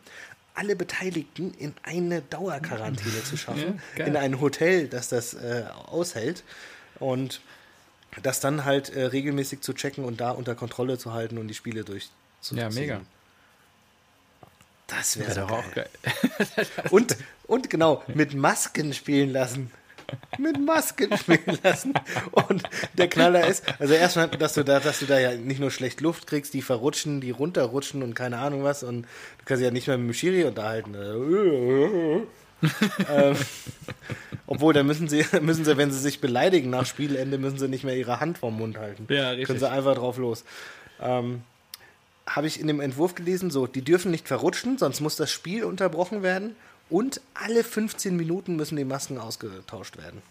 Alle Beteiligten in eine Dauerquarantäne zu schaffen, Ja, in ein Hotel, das das äh, aushält und das dann halt äh, regelmäßig zu checken und da unter Kontrolle zu halten und die Spiele durchzuziehen. Ja, mega. Das wäre so doch auch geil. geil. Und, und genau, mit Masken spielen lassen. Mit Masken spielen lassen. Und der Knaller ist, also erstmal, dass du da, dass du da ja nicht nur schlecht Luft kriegst, die verrutschen, die runterrutschen und keine Ahnung was. Und du kannst ja nicht mehr mit dem Schiri unterhalten. ähm, obwohl, da müssen sie, müssen sie, wenn sie sich beleidigen nach Spielende, müssen sie nicht mehr ihre Hand vorm Mund halten. Ja, richtig. Können sie einfach drauf los. Ähm, habe ich in dem Entwurf gelesen, so, die dürfen nicht verrutschen, sonst muss das Spiel unterbrochen werden und alle 15 Minuten müssen die Masken ausgetauscht werden.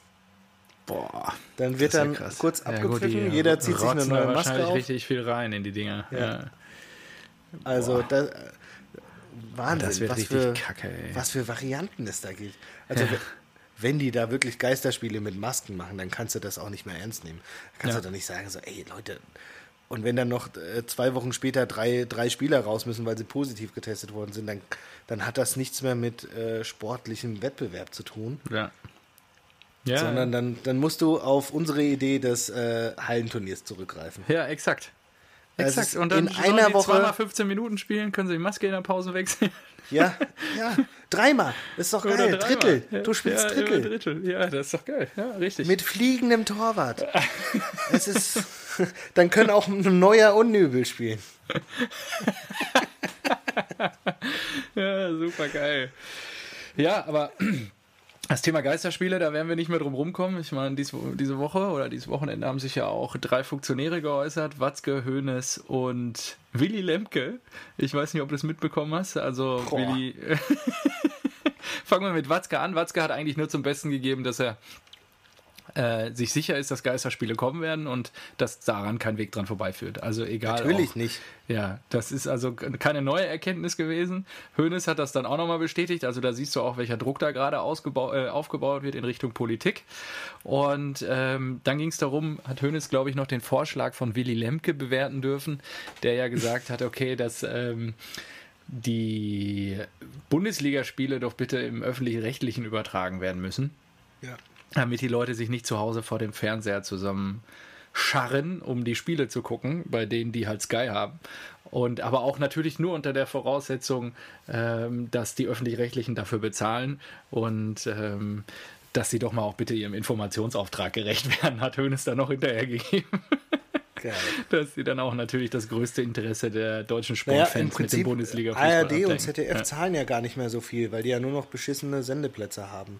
Boah. Dann wird das ist dann ja krass. kurz Ja, gut, abgepfiffen, die jeder zieht sich eine neue Maske auf. richtig viel rein in die Dinger. Ja. Ja. Also da, äh, Wahnsinn, Das was, für, kacke, was für Varianten es da gibt. Also wenn die da wirklich Geisterspiele mit Masken machen, dann kannst du das auch nicht mehr ernst nehmen. Da kannst Ja. du doch nicht sagen, so, ey Leute, und wenn dann noch äh, zwei Wochen später drei, drei Spieler raus müssen, weil sie positiv getestet worden sind, dann, dann hat das nichts mehr mit äh, sportlichem Wettbewerb zu tun. Ja. Ja, Sondern dann, dann musst du auf unsere Idee des äh, Hallenturniers zurückgreifen. ja, exakt. Das Exakt. Und dann in einer Woche- zweimal 15 Minuten spielen, können sie die Maske in der Pause wechseln. Ja, ja, dreimal. Ist doch geil. Drittel. Ja, Du spielst ja, Drittel. Drittel. Ja, das ist doch geil. Ja, richtig. Mit fliegendem Torwart. es ist. Dann können auch ein neuer Unnübel spielen. Ja, super geil. Ja, aber das Thema Geisterspiele, da werden wir nicht mehr drum rumkommen. Ich meine, dies, diese Woche oder dieses Wochenende haben sich ja auch drei Funktionäre geäußert: Watzke, Hoeneß und Willy Lemke. Ich weiß nicht, ob du das mitbekommen hast. Also, Boah. Willy. Fangen wir mit Watzke an. Watzke hat eigentlich nur zum Besten gegeben, dass er äh, sich sicher ist, dass Geisterspiele kommen werden und dass daran kein Weg dran vorbeiführt. Also egal. Natürlich auch, nicht. ja, das ist also keine neue Erkenntnis gewesen. Hoeneß hat das dann auch nochmal bestätigt. Also da siehst du auch, welcher Druck da gerade äh, aufgebaut wird in Richtung Politik. Und ähm, dann ging es darum, hat Hoeneß, glaube ich, noch den Vorschlag von Willy Lemke bewerten dürfen, der ja gesagt hat, okay, dass ähm, die Bundesligaspiele doch bitte im öffentlich-rechtlichen übertragen werden müssen Ja. Damit die Leute sich nicht zu Hause vor dem Fernseher zusammen scharren, um die Spiele zu gucken, bei denen die halt Sky haben. Und aber auch natürlich nur unter der Voraussetzung, ähm, dass die öffentlich-rechtlichen dafür bezahlen und ähm, dass sie doch mal auch bitte ihrem Informationsauftrag gerecht werden, hat Hönes dann noch hinterhergegeben. Geil. dass sie dann auch natürlich das größte Interesse der deutschen Naja, Sportfans im mit dem Prinzip bundesliga ARD und ZDF zahlen ja gar nicht mehr so viel, weil die ja nur noch beschissene Sendeplätze haben.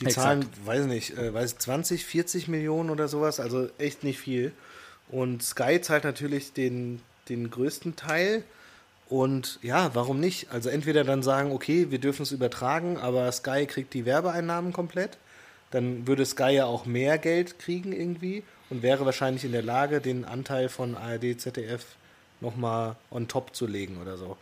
Die Exakt. zahlen, weiß nicht, äh, weiß 20, 40 Millionen oder sowas, also echt nicht viel. Und Sky zahlt natürlich den, den größten Teil. Und ja, warum nicht? Also entweder dann sagen, okay, wir dürfen es übertragen, aber Sky kriegt die Werbeeinnahmen komplett. Dann würde Sky ja auch mehr Geld kriegen irgendwie und wäre wahrscheinlich in der Lage, den Anteil von ARD, ZDF nochmal on top zu legen oder so.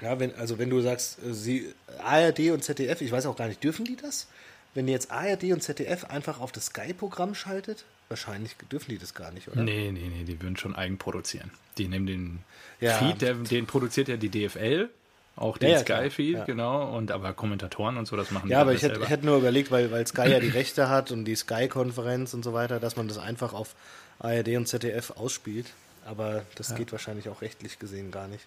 Ja, wenn, also wenn du sagst, äh, sie, ARD und ZDF, ich weiß auch gar nicht, dürfen die das? Wenn jetzt ARD und ZDF einfach auf das Sky-Programm schaltet, wahrscheinlich dürfen die das gar nicht, oder? Nee, nee, nee, die würden schon eigen produzieren. Die nehmen den Ja. Feed, der, den produziert ja die DFL, auch den Ja. Sky-Feed, Ja. genau, und aber Kommentatoren und so, das machen die Ja, aber ich hätte, hätte nur überlegt, weil, weil Sky ja die Rechte hat und die Sky-Konferenz und so weiter, dass man das einfach auf ARD und ZDF ausspielt. Aber das geht wahrscheinlich auch rechtlich gesehen gar nicht.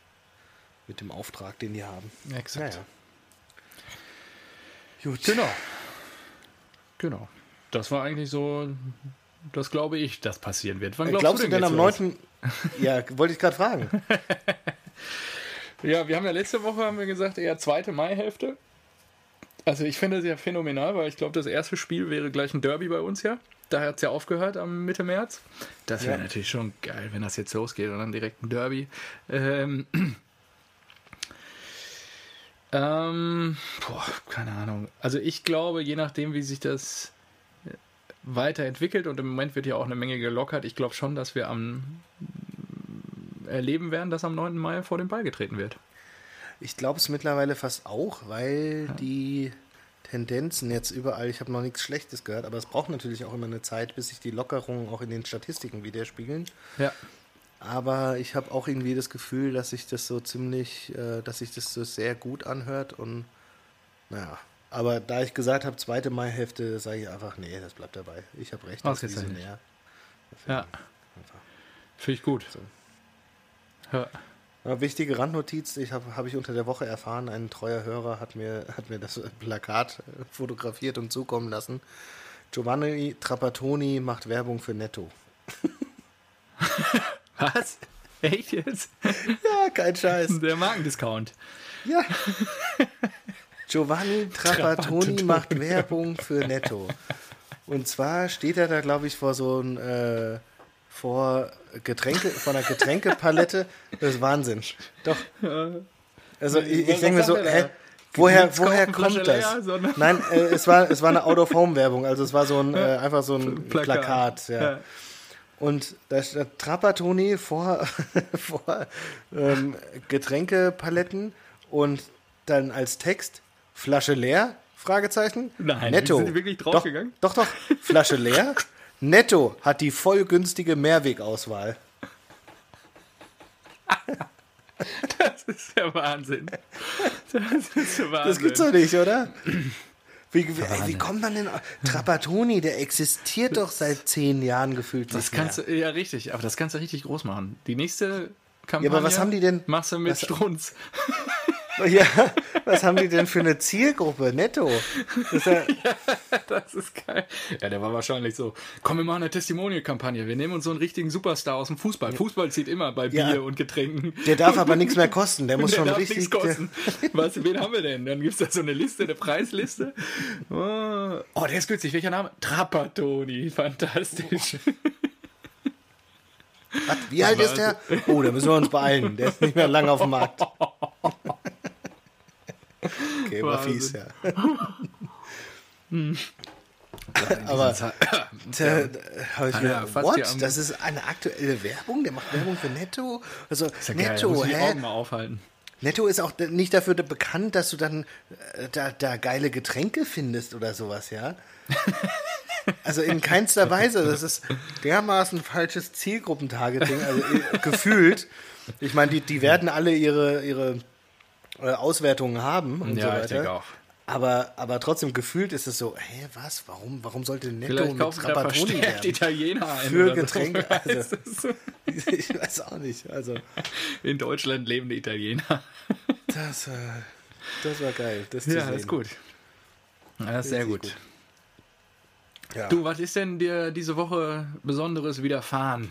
Mit dem Auftrag, den die haben. Exakt. Naja. Gut. Genau. Genau. Das war eigentlich so, das glaube ich, das passieren wird. Wann Äh, glaubst, Glaubst du denn jetzt am sowas? 9. ja, wollte ich gerade fragen. Ja, wir haben ja letzte Woche haben wir gesagt, eher zweite Maihälfte. Also ich finde das ja phänomenal, weil ich glaube, das erste Spiel wäre gleich ein Derby bei uns ja. Da hat es ja aufgehört am Mitte März. Das wäre Ja. natürlich schon geil, wenn das jetzt losgeht und dann direkt ein Derby. Ähm, ähm, boah, keine Ahnung. Also ich glaube, je nachdem, wie sich das weiterentwickelt und im Moment wird ja auch eine Menge gelockert, ich glaube schon, dass wir am erleben werden, dass am 9. Mai vor den Ball getreten wird. Ich glaube es mittlerweile fast auch, weil die Tendenzen jetzt überall, ich habe noch nichts Schlechtes gehört, aber es braucht natürlich auch immer eine Zeit, bis sich die Lockerungen auch in den Statistiken widerspiegeln. Ja. Aber ich habe auch irgendwie das Gefühl, dass sich das so ziemlich, äh, dass sich das so sehr gut anhört und naja. Aber da ich gesagt habe, zweite Maihälfte, sage ich einfach, nee, das bleibt dabei. Ich habe recht, das visionär. Ja. Finde ich gut. So. Ja. Ja, wichtige Randnotiz, ich habe hab ich unter der Woche erfahren, ein treuer Hörer hat mir, hat mir das Plakat äh, fotografiert und zukommen lassen. Giovanni Trapattoni macht Werbung für Netto. Was? Echt jetzt? Ja, kein Scheiß. Der Markendiscount. Ja. Giovanni Trapattoni macht Werbung für Netto. Und zwar steht er da, glaube ich, vor so ein äh, vor Getränke, vor einer Getränkepalette. Das ist Wahnsinn. Doch. Also ich, ich denke mir so, hä, woher, woher kommt das? sondern- Nein, äh, es war es war eine Out-of-Home-Werbung, also es war so ein äh, einfach so ein Plakat. ja. Ja. Und da steht Trapattoni vor, vor ähm, Getränkepaletten und dann als Text Flasche leer? Fragezeichen. Nein, Netto. sind die wirklich draufgegangen? Doch, doch, doch. Flasche leer. Netto hat die voll günstige Mehrwegauswahl. Das ist der Wahnsinn. Das ist der Wahnsinn. Das gibt's doch nicht, oder? Wie, wie, wie kommt man denn? Trapattoni, der existiert doch seit zehn Jahren gefühlt. Das kannst du, ja richtig, aber das kannst du richtig groß machen. Die nächste Kampagne. Ja, aber was haben die denn- Machst du mit was- Strunz. Ja, was haben die denn für eine Zielgruppe? Netto. Das ist ja, Das ist geil. Ja, der war wahrscheinlich so. Komm, wir machen eine Testimonial-Kampagne. Wir nehmen uns so einen richtigen Superstar aus dem Fußball. Fußball zieht immer bei Bier Ja. und Getränken. der darf aber nichts mehr kosten. Der muss Der schon darf richtig. nichts kosten. Was, wen haben wir denn? Dann gibt es da so eine Liste, eine Preisliste. Oh, oh, der ist günstig. Welcher Name? Trapattoni. Fantastisch. Was, wie alt ist der? Oh, da müssen wir uns beeilen. Der ist nicht mehr lange auf dem Markt. Fies, ja. Aber da, hab ich mir, what? Das ist eine aktuelle Werbung? Der macht Werbung für Netto? Also, Ist ja geil, Netto, muss ich die hä? Augen mal aufhalten. Netto ist auch nicht dafür bekannt, dass du dann äh, da, da geile Getränke findest oder sowas, ja? Also in keinster Weise. Das ist dermaßen falsches Zielgruppentargeting, also äh, gefühlt. Ich meine, die, die werden alle ihre, ihre äh, Auswertungen haben und so Ja, weiter. ich denke auch. Aber, aber trotzdem gefühlt ist es so, hä, was? Warum, warum sollte Netto Vielleicht mit Trapattoni werden? Italiener ein. Für so. Getränke, also. das so. Ich weiß auch nicht. Also, In Deutschland lebende Italiener. das, äh, das war geil. Das Ja, sehen. ist gut. Ja, das ist sehr Richtig gut. Ja. Du, was ist denn dir diese Woche Besonderes widerfahren?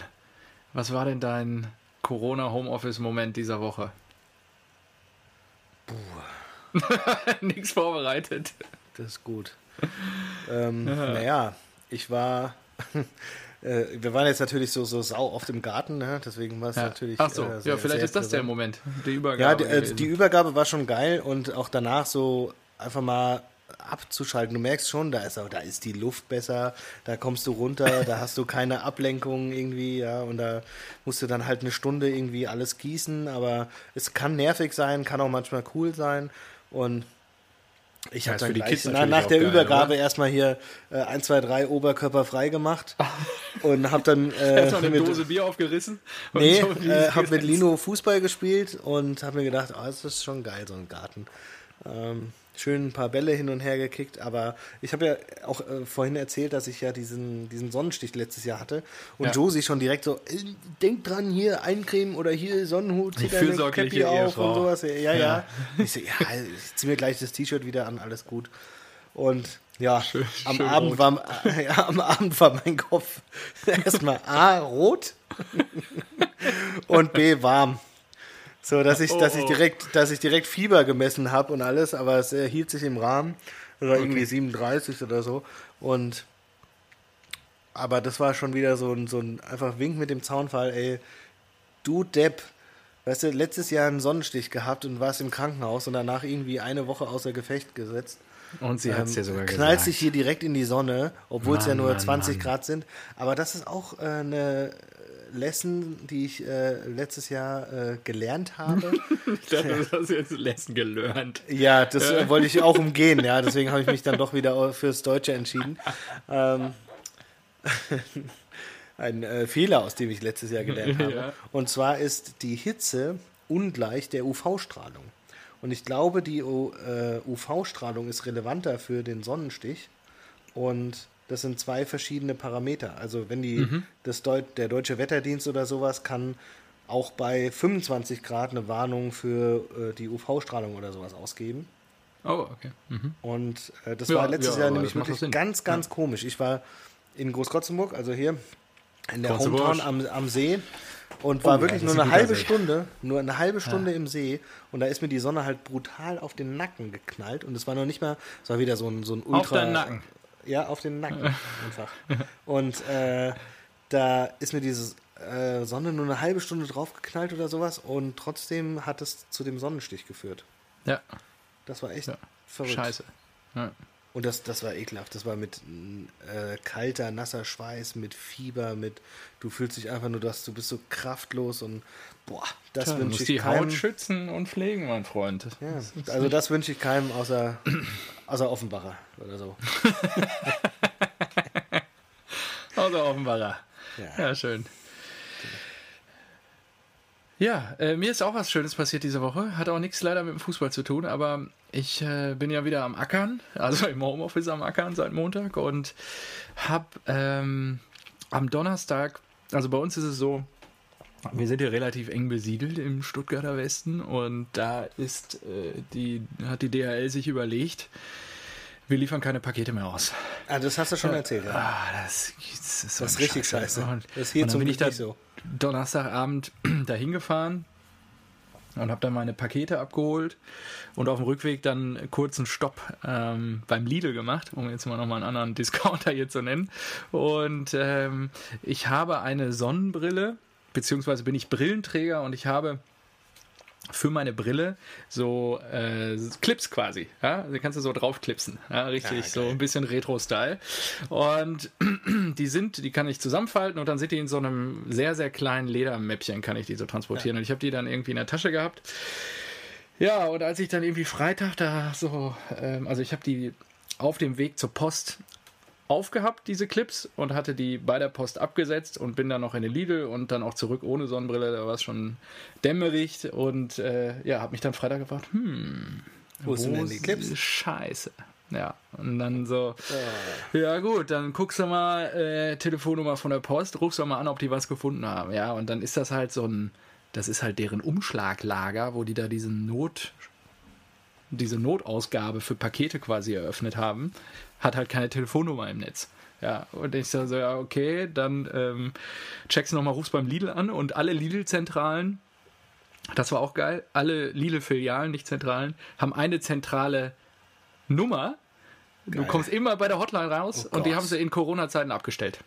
Was war denn dein Corona-Homeoffice-Moment dieser Woche? Nichts vorbereitet. Das ist gut. ähm, naja, ich war. äh, wir waren jetzt natürlich so, so sau oft im Garten, ne? deswegen war es Ja. natürlich. Ach so, äh, sehr- ja, vielleicht ist das der. Moment, die Ja, Übergabe. die, äh, die Übergabe war schon geil und auch danach so einfach mal abzuschalten. Du merkst schon, da ist auch, da ist die Luft besser, da kommst du runter, da hast du keine Ablenkung irgendwie, ja, und da musst du dann halt eine Stunde irgendwie alles gießen, aber es kann nervig sein, kann auch manchmal cool sein und ich habe dann für die gleich na, nach der geil, Übergabe oder? erstmal hier äh, 1, 2, 3 Oberkörper frei gemacht und habe dann äh, eine mit- Dose Bier aufgerissen. Nee, äh, habe mit. Lino Fußball gespielt und habe mir gedacht, oh, das ist schon geil, so ein Garten. Ähm, schön ein paar Bälle hin und her gekickt, aber ich habe ja auch äh, vorhin erzählt, dass ich ja diesen, diesen Sonnenstich letztes Jahr hatte und Ja. Josie schon direkt so, äh, denk dran, hier eincremen oder hier Sonnenhut, zieh deine Cappy auf Ehefrau. und sowas. Ja, ja. Ja. Ich so, ja, ich zieh mir gleich das T-Shirt wieder an, alles gut. Und ja, Schön- am, schön Abend rot. war, ja, am Abend war mein Kopf erstmal A, rot und B, warm. So, dass ich, dass ich Oh, oh. direkt, dass ich direkt Fieber gemessen habe und alles, aber es äh, hielt sich im Rahmen. Das war irgendwie 37 oder so. Und aber das war schon wieder so ein, so ein einfach Wink mit dem Zaunfall, ey, du Depp. Weißt du, letztes Jahr einen Sonnenstich gehabt und warst im Krankenhaus und danach irgendwie eine Woche außer Gefecht gesetzt. Und sie hat es dir sogar knallt gesagt. sich hier direkt in die Sonne, obwohl es ja nur Mann, 20 Mann. Grad sind. Aber das ist auch äh, eine Lesson, die ich äh, letztes Jahr äh, gelernt habe. Ich dachte, du hast jetzt Lesson gelernt. ja, das äh, wollte ich auch umgehen, ja. Deswegen habe ich mich dann doch wieder fürs Deutsche entschieden. Ähm, ein äh, Fehler, aus dem ich letztes Jahr gelernt habe. Ja. Und zwar ist die Hitze ungleich der UV-Strahlung. Und ich glaube, die U- äh, UV-Strahlung ist relevanter für den Sonnenstich. Und das sind zwei verschiedene Parameter. Also wenn die, das Deut der deutsche Wetterdienst oder sowas kann auch bei 25 Grad eine Warnung für äh, die UV-Strahlung oder sowas ausgeben. Oh, okay. Mhm. Und äh, das Ja, war letztes ja, Jahr nämlich wirklich ganz, ganz komisch. Ich war in Großkotzenburg, also hier in der. Hometown am, am See und war Oh, wirklich ja, nur eine halbe. Stunde, nur eine halbe Stunde im See und da ist mir die Sonne halt brutal auf den Nacken geknallt und es war noch nicht mal, es war wieder so ein, so ein Ultra... Auf deinen Nacken. Ja, auf den Nacken einfach. Und äh, da ist mir diese äh, Sonne nur eine halbe Stunde drauf geknallt oder sowas und trotzdem hat es zu dem Sonnenstich geführt. Ja, Das war echt Ja. verrückt. scheiße. Ja. Und das, das war ekelhaft. Das war mit äh, kalter, nasser Schweiß, mit Fieber, mit du fühlst dich einfach nur, dass du bist so kraftlos und boah, das Tja, du wünsche musst ich die keinem. Haut schützen und pflegen, mein Freund. Ja, Das also das wünsche ich keinem außer, außer Offenbacher oder so. Außer Offenbarer. Ja. Ja, schön. Ja, äh, mir ist auch was Schönes passiert diese Woche. Hat auch nichts leider mit dem Fußball zu tun, aber ich äh, bin ja wieder am Ackern, also im Homeoffice am Ackern seit Montag und habe ähm, am Donnerstag, also bei uns ist es so, wir sind hier relativ eng besiedelt im Stuttgarter Westen und da ist äh, die, hat die DHL sich überlegt, wir liefern keine Pakete mehr aus. Ah, das hast du schon erzählt, ja. Ah, das, das ist, so Das ist richtig scheiße. Und, Das ist hier und dann bin ich da so. Donnerstagabend dahin gefahren und habe dann meine Pakete abgeholt und auf dem Rückweg dann kurz einen Stopp ähm, beim Lidl gemacht, um jetzt mal nochmal einen anderen Discounter hier zu nennen. Und ähm, ich habe eine Sonnenbrille, beziehungsweise bin ich Brillenträger und ich habe für meine Brille so äh, Clips quasi. Ja? Die kannst du so draufklipsen. Ja, richtig, Ja, so geil. ein bisschen Retro-Style. Und die sind, die kann ich zusammenfalten und dann sind die in so einem sehr, sehr kleinen Ledermäppchen, kann ich die so transportieren. Und ich habe die dann irgendwie in der Tasche gehabt. Ja, und als ich dann irgendwie Freitag da so, ähm, also ich habe die auf dem Weg zur Post aufgehabt, diese Clips, und hatte die bei der Post abgesetzt und bin dann noch in den Lidl und dann auch zurück ohne Sonnenbrille. Da war es schon dämmerig und äh, ja, habe mich dann Freitag gefragt, hm, Wo sind denn die Clips? Scheiße. Ja, und dann so, Ah. ja gut, dann guckst du mal äh, Telefonnummer von der Post, rufst du mal an, ob die was gefunden haben. Ja, und dann ist das halt so ein, das ist halt deren Umschlaglager, wo die da diesen Not, diese Notausgabe für Pakete quasi eröffnet haben, hat halt keine Telefonnummer im Netz. Ja, und ich so, so ja, okay, dann ähm, checkst du nochmal, rufst beim Lidl an und alle Lidl-Zentralen, das war auch geil, alle Lidl-Filialen, nicht Zentralen, haben eine zentrale Nummer. Du Geil. kommst immer bei der Hotline raus Oh und die haben sie in Corona-Zeiten abgestellt.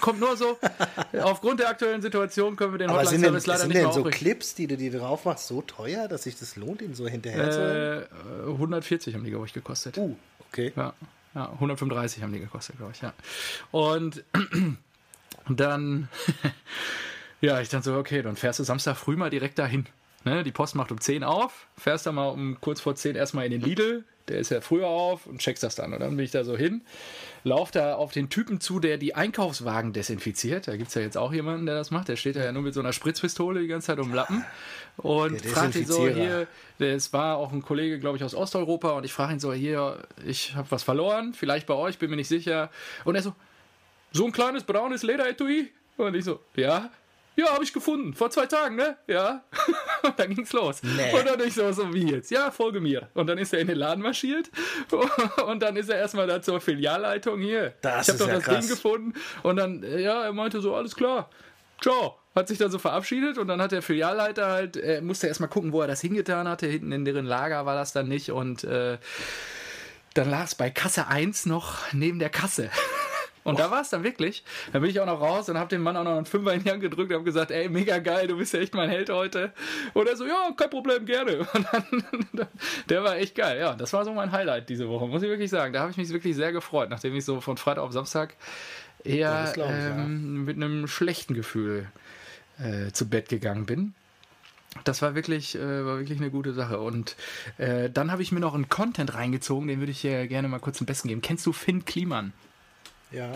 Kommt nur so, aufgrund der aktuellen Situation können wir den Aber sind denn, Hotline-Service leider sind nicht mehr denn so. Clips, die du dir drauf machst, so teuer, dass sich das lohnt, ihn so hinterher zu Äh, 140 haben die, glaube ich, gekostet. Uh, okay. Ja, ja, 135 haben die gekostet, glaube ich, ja. Und dann, ja, ich dachte so, okay, dann fährst du Samstag früh mal direkt dahin. Ne, die Post macht um 10 auf, fährst dann mal um kurz vor 10 erstmal in den Lidl, der ist ja früher auf und checkst das dann. Und dann bin ich da so hin, lauf da auf den Typen zu, der die Einkaufswagen desinfiziert. Da gibt es ja jetzt auch jemanden, der das macht. Der steht da ja nur mit so einer Spritzpistole die ganze Zeit um Lappen. Und fragt ihn so, hier, es war auch ein Kollege, glaube ich, aus Osteuropa und ich frage ihn so, hier, ich habe was verloren, vielleicht bei euch, bin mir nicht sicher. Und er so, so ein kleines braunes Lederetui? Und ich so, ja. Ja, habe ich gefunden. Vor zwei Tagen, ne? Ja. Und dann ging's los. Nee. Und dann ich so, so wie jetzt? Ja, folge mir. Und dann ist er in den Laden marschiert. Und dann ist er erstmal da zur Filialleitung hier. Das ich habe doch ja das krass. Ding gefunden. Und dann, äh, ja, er meinte so, alles klar. Ciao. Hat sich dann so verabschiedet und dann hat der Filialleiter halt, er musste erstmal gucken, wo er das hingetan hatte. Hinten in deren Lager war das dann nicht. Und äh, dann lag es bei Kasse 1 noch neben der Kasse. Und da war es dann wirklich. Da bin ich auch noch raus und habe dem Mann auch noch einen Fünfer in die Hand gedrückt und habe gesagt, ey, mega geil, du bist ja echt mein Held heute. Und er so, ja, kein Problem, gerne. Und dann, der war echt geil. Ja, das war so mein Highlight diese Woche, muss ich wirklich sagen. Da habe ich mich wirklich sehr gefreut, nachdem ich so von Freitag auf Samstag eher ich, ja. ähm, mit einem schlechten Gefühl äh, zu Bett gegangen bin. Das war wirklich, äh, war wirklich eine gute Sache. Und äh, dann habe ich mir noch einen Content reingezogen, den würde ich hier gerne mal kurz zum Besten geben. Kennst du Finn Kliman? Ja.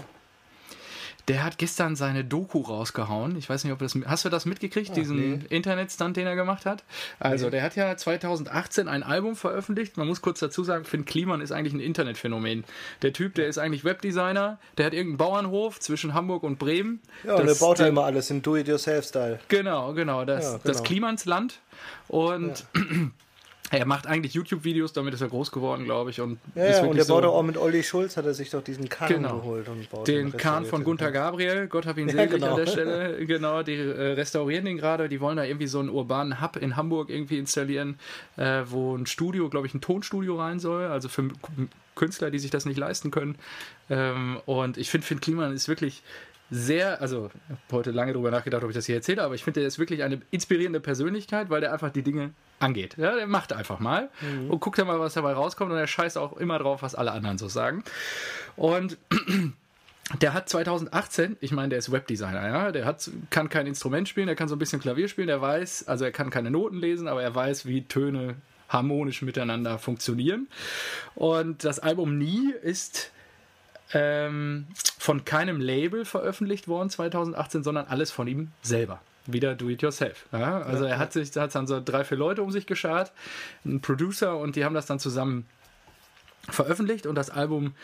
der hat gestern seine Doku rausgehauen. Ich weiß nicht, ob das. Hast du das mitgekriegt, Ah, diesen nee. Internetstunt, den er gemacht hat? Also, der hat ja 2018 ein Album veröffentlicht. Man muss kurz dazu sagen, Finn Kliman ist eigentlich ein Internetphänomen. Der Typ, der ist eigentlich Webdesigner, der hat irgendeinen Bauernhof zwischen Hamburg und Bremen. Ja, und er Das- baut ja der- immer alles in Do-it-yourself-Style. Genau, genau. Das, Ja, genau. das Klimansland. Und er macht eigentlich YouTube-Videos, damit ist er groß geworden, glaube ich. Und Ja, ja und baut so- auch mit Olli Schulz, hat er sich doch diesen Kahn Genau. geholt. Und baut den und Kahn von Gunther den. Gabriel, Gott hab ihn Ja, selig genau. an der Stelle. Genau, die äh, restaurieren den gerade. Die wollen da irgendwie so einen urbanen Hub in Hamburg irgendwie installieren, äh, wo ein Studio, glaube ich, ein Tonstudio rein soll. Also für Künstler, die sich das nicht leisten können. Ähm, und ich finde, Finn Kliman ist wirklich sehr, also ich habe heute lange darüber nachgedacht, ob ich das hier erzähle, aber ich finde, der ist wirklich eine inspirierende Persönlichkeit, weil der einfach die Dinge angeht. Ja, der macht einfach mal und guckt dann mal, was dabei rauskommt und er scheißt auch immer drauf, was alle anderen so sagen. Und der hat 2018, ich meine, der ist Webdesigner, ja, der hat, kann kein Instrument spielen, der kann so ein bisschen Klavier spielen, der weiß, also er kann keine Noten lesen, aber er weiß, wie Töne harmonisch miteinander funktionieren. Und das Album Nie ist ähm, von keinem Label veröffentlicht worden 2018, sondern alles von ihm selber. Wieder do it yourself. Ja? Also er hat sich, hat dann so drei, vier Leute um sich geschart, einen Producer und die haben das dann zusammen veröffentlicht und das Album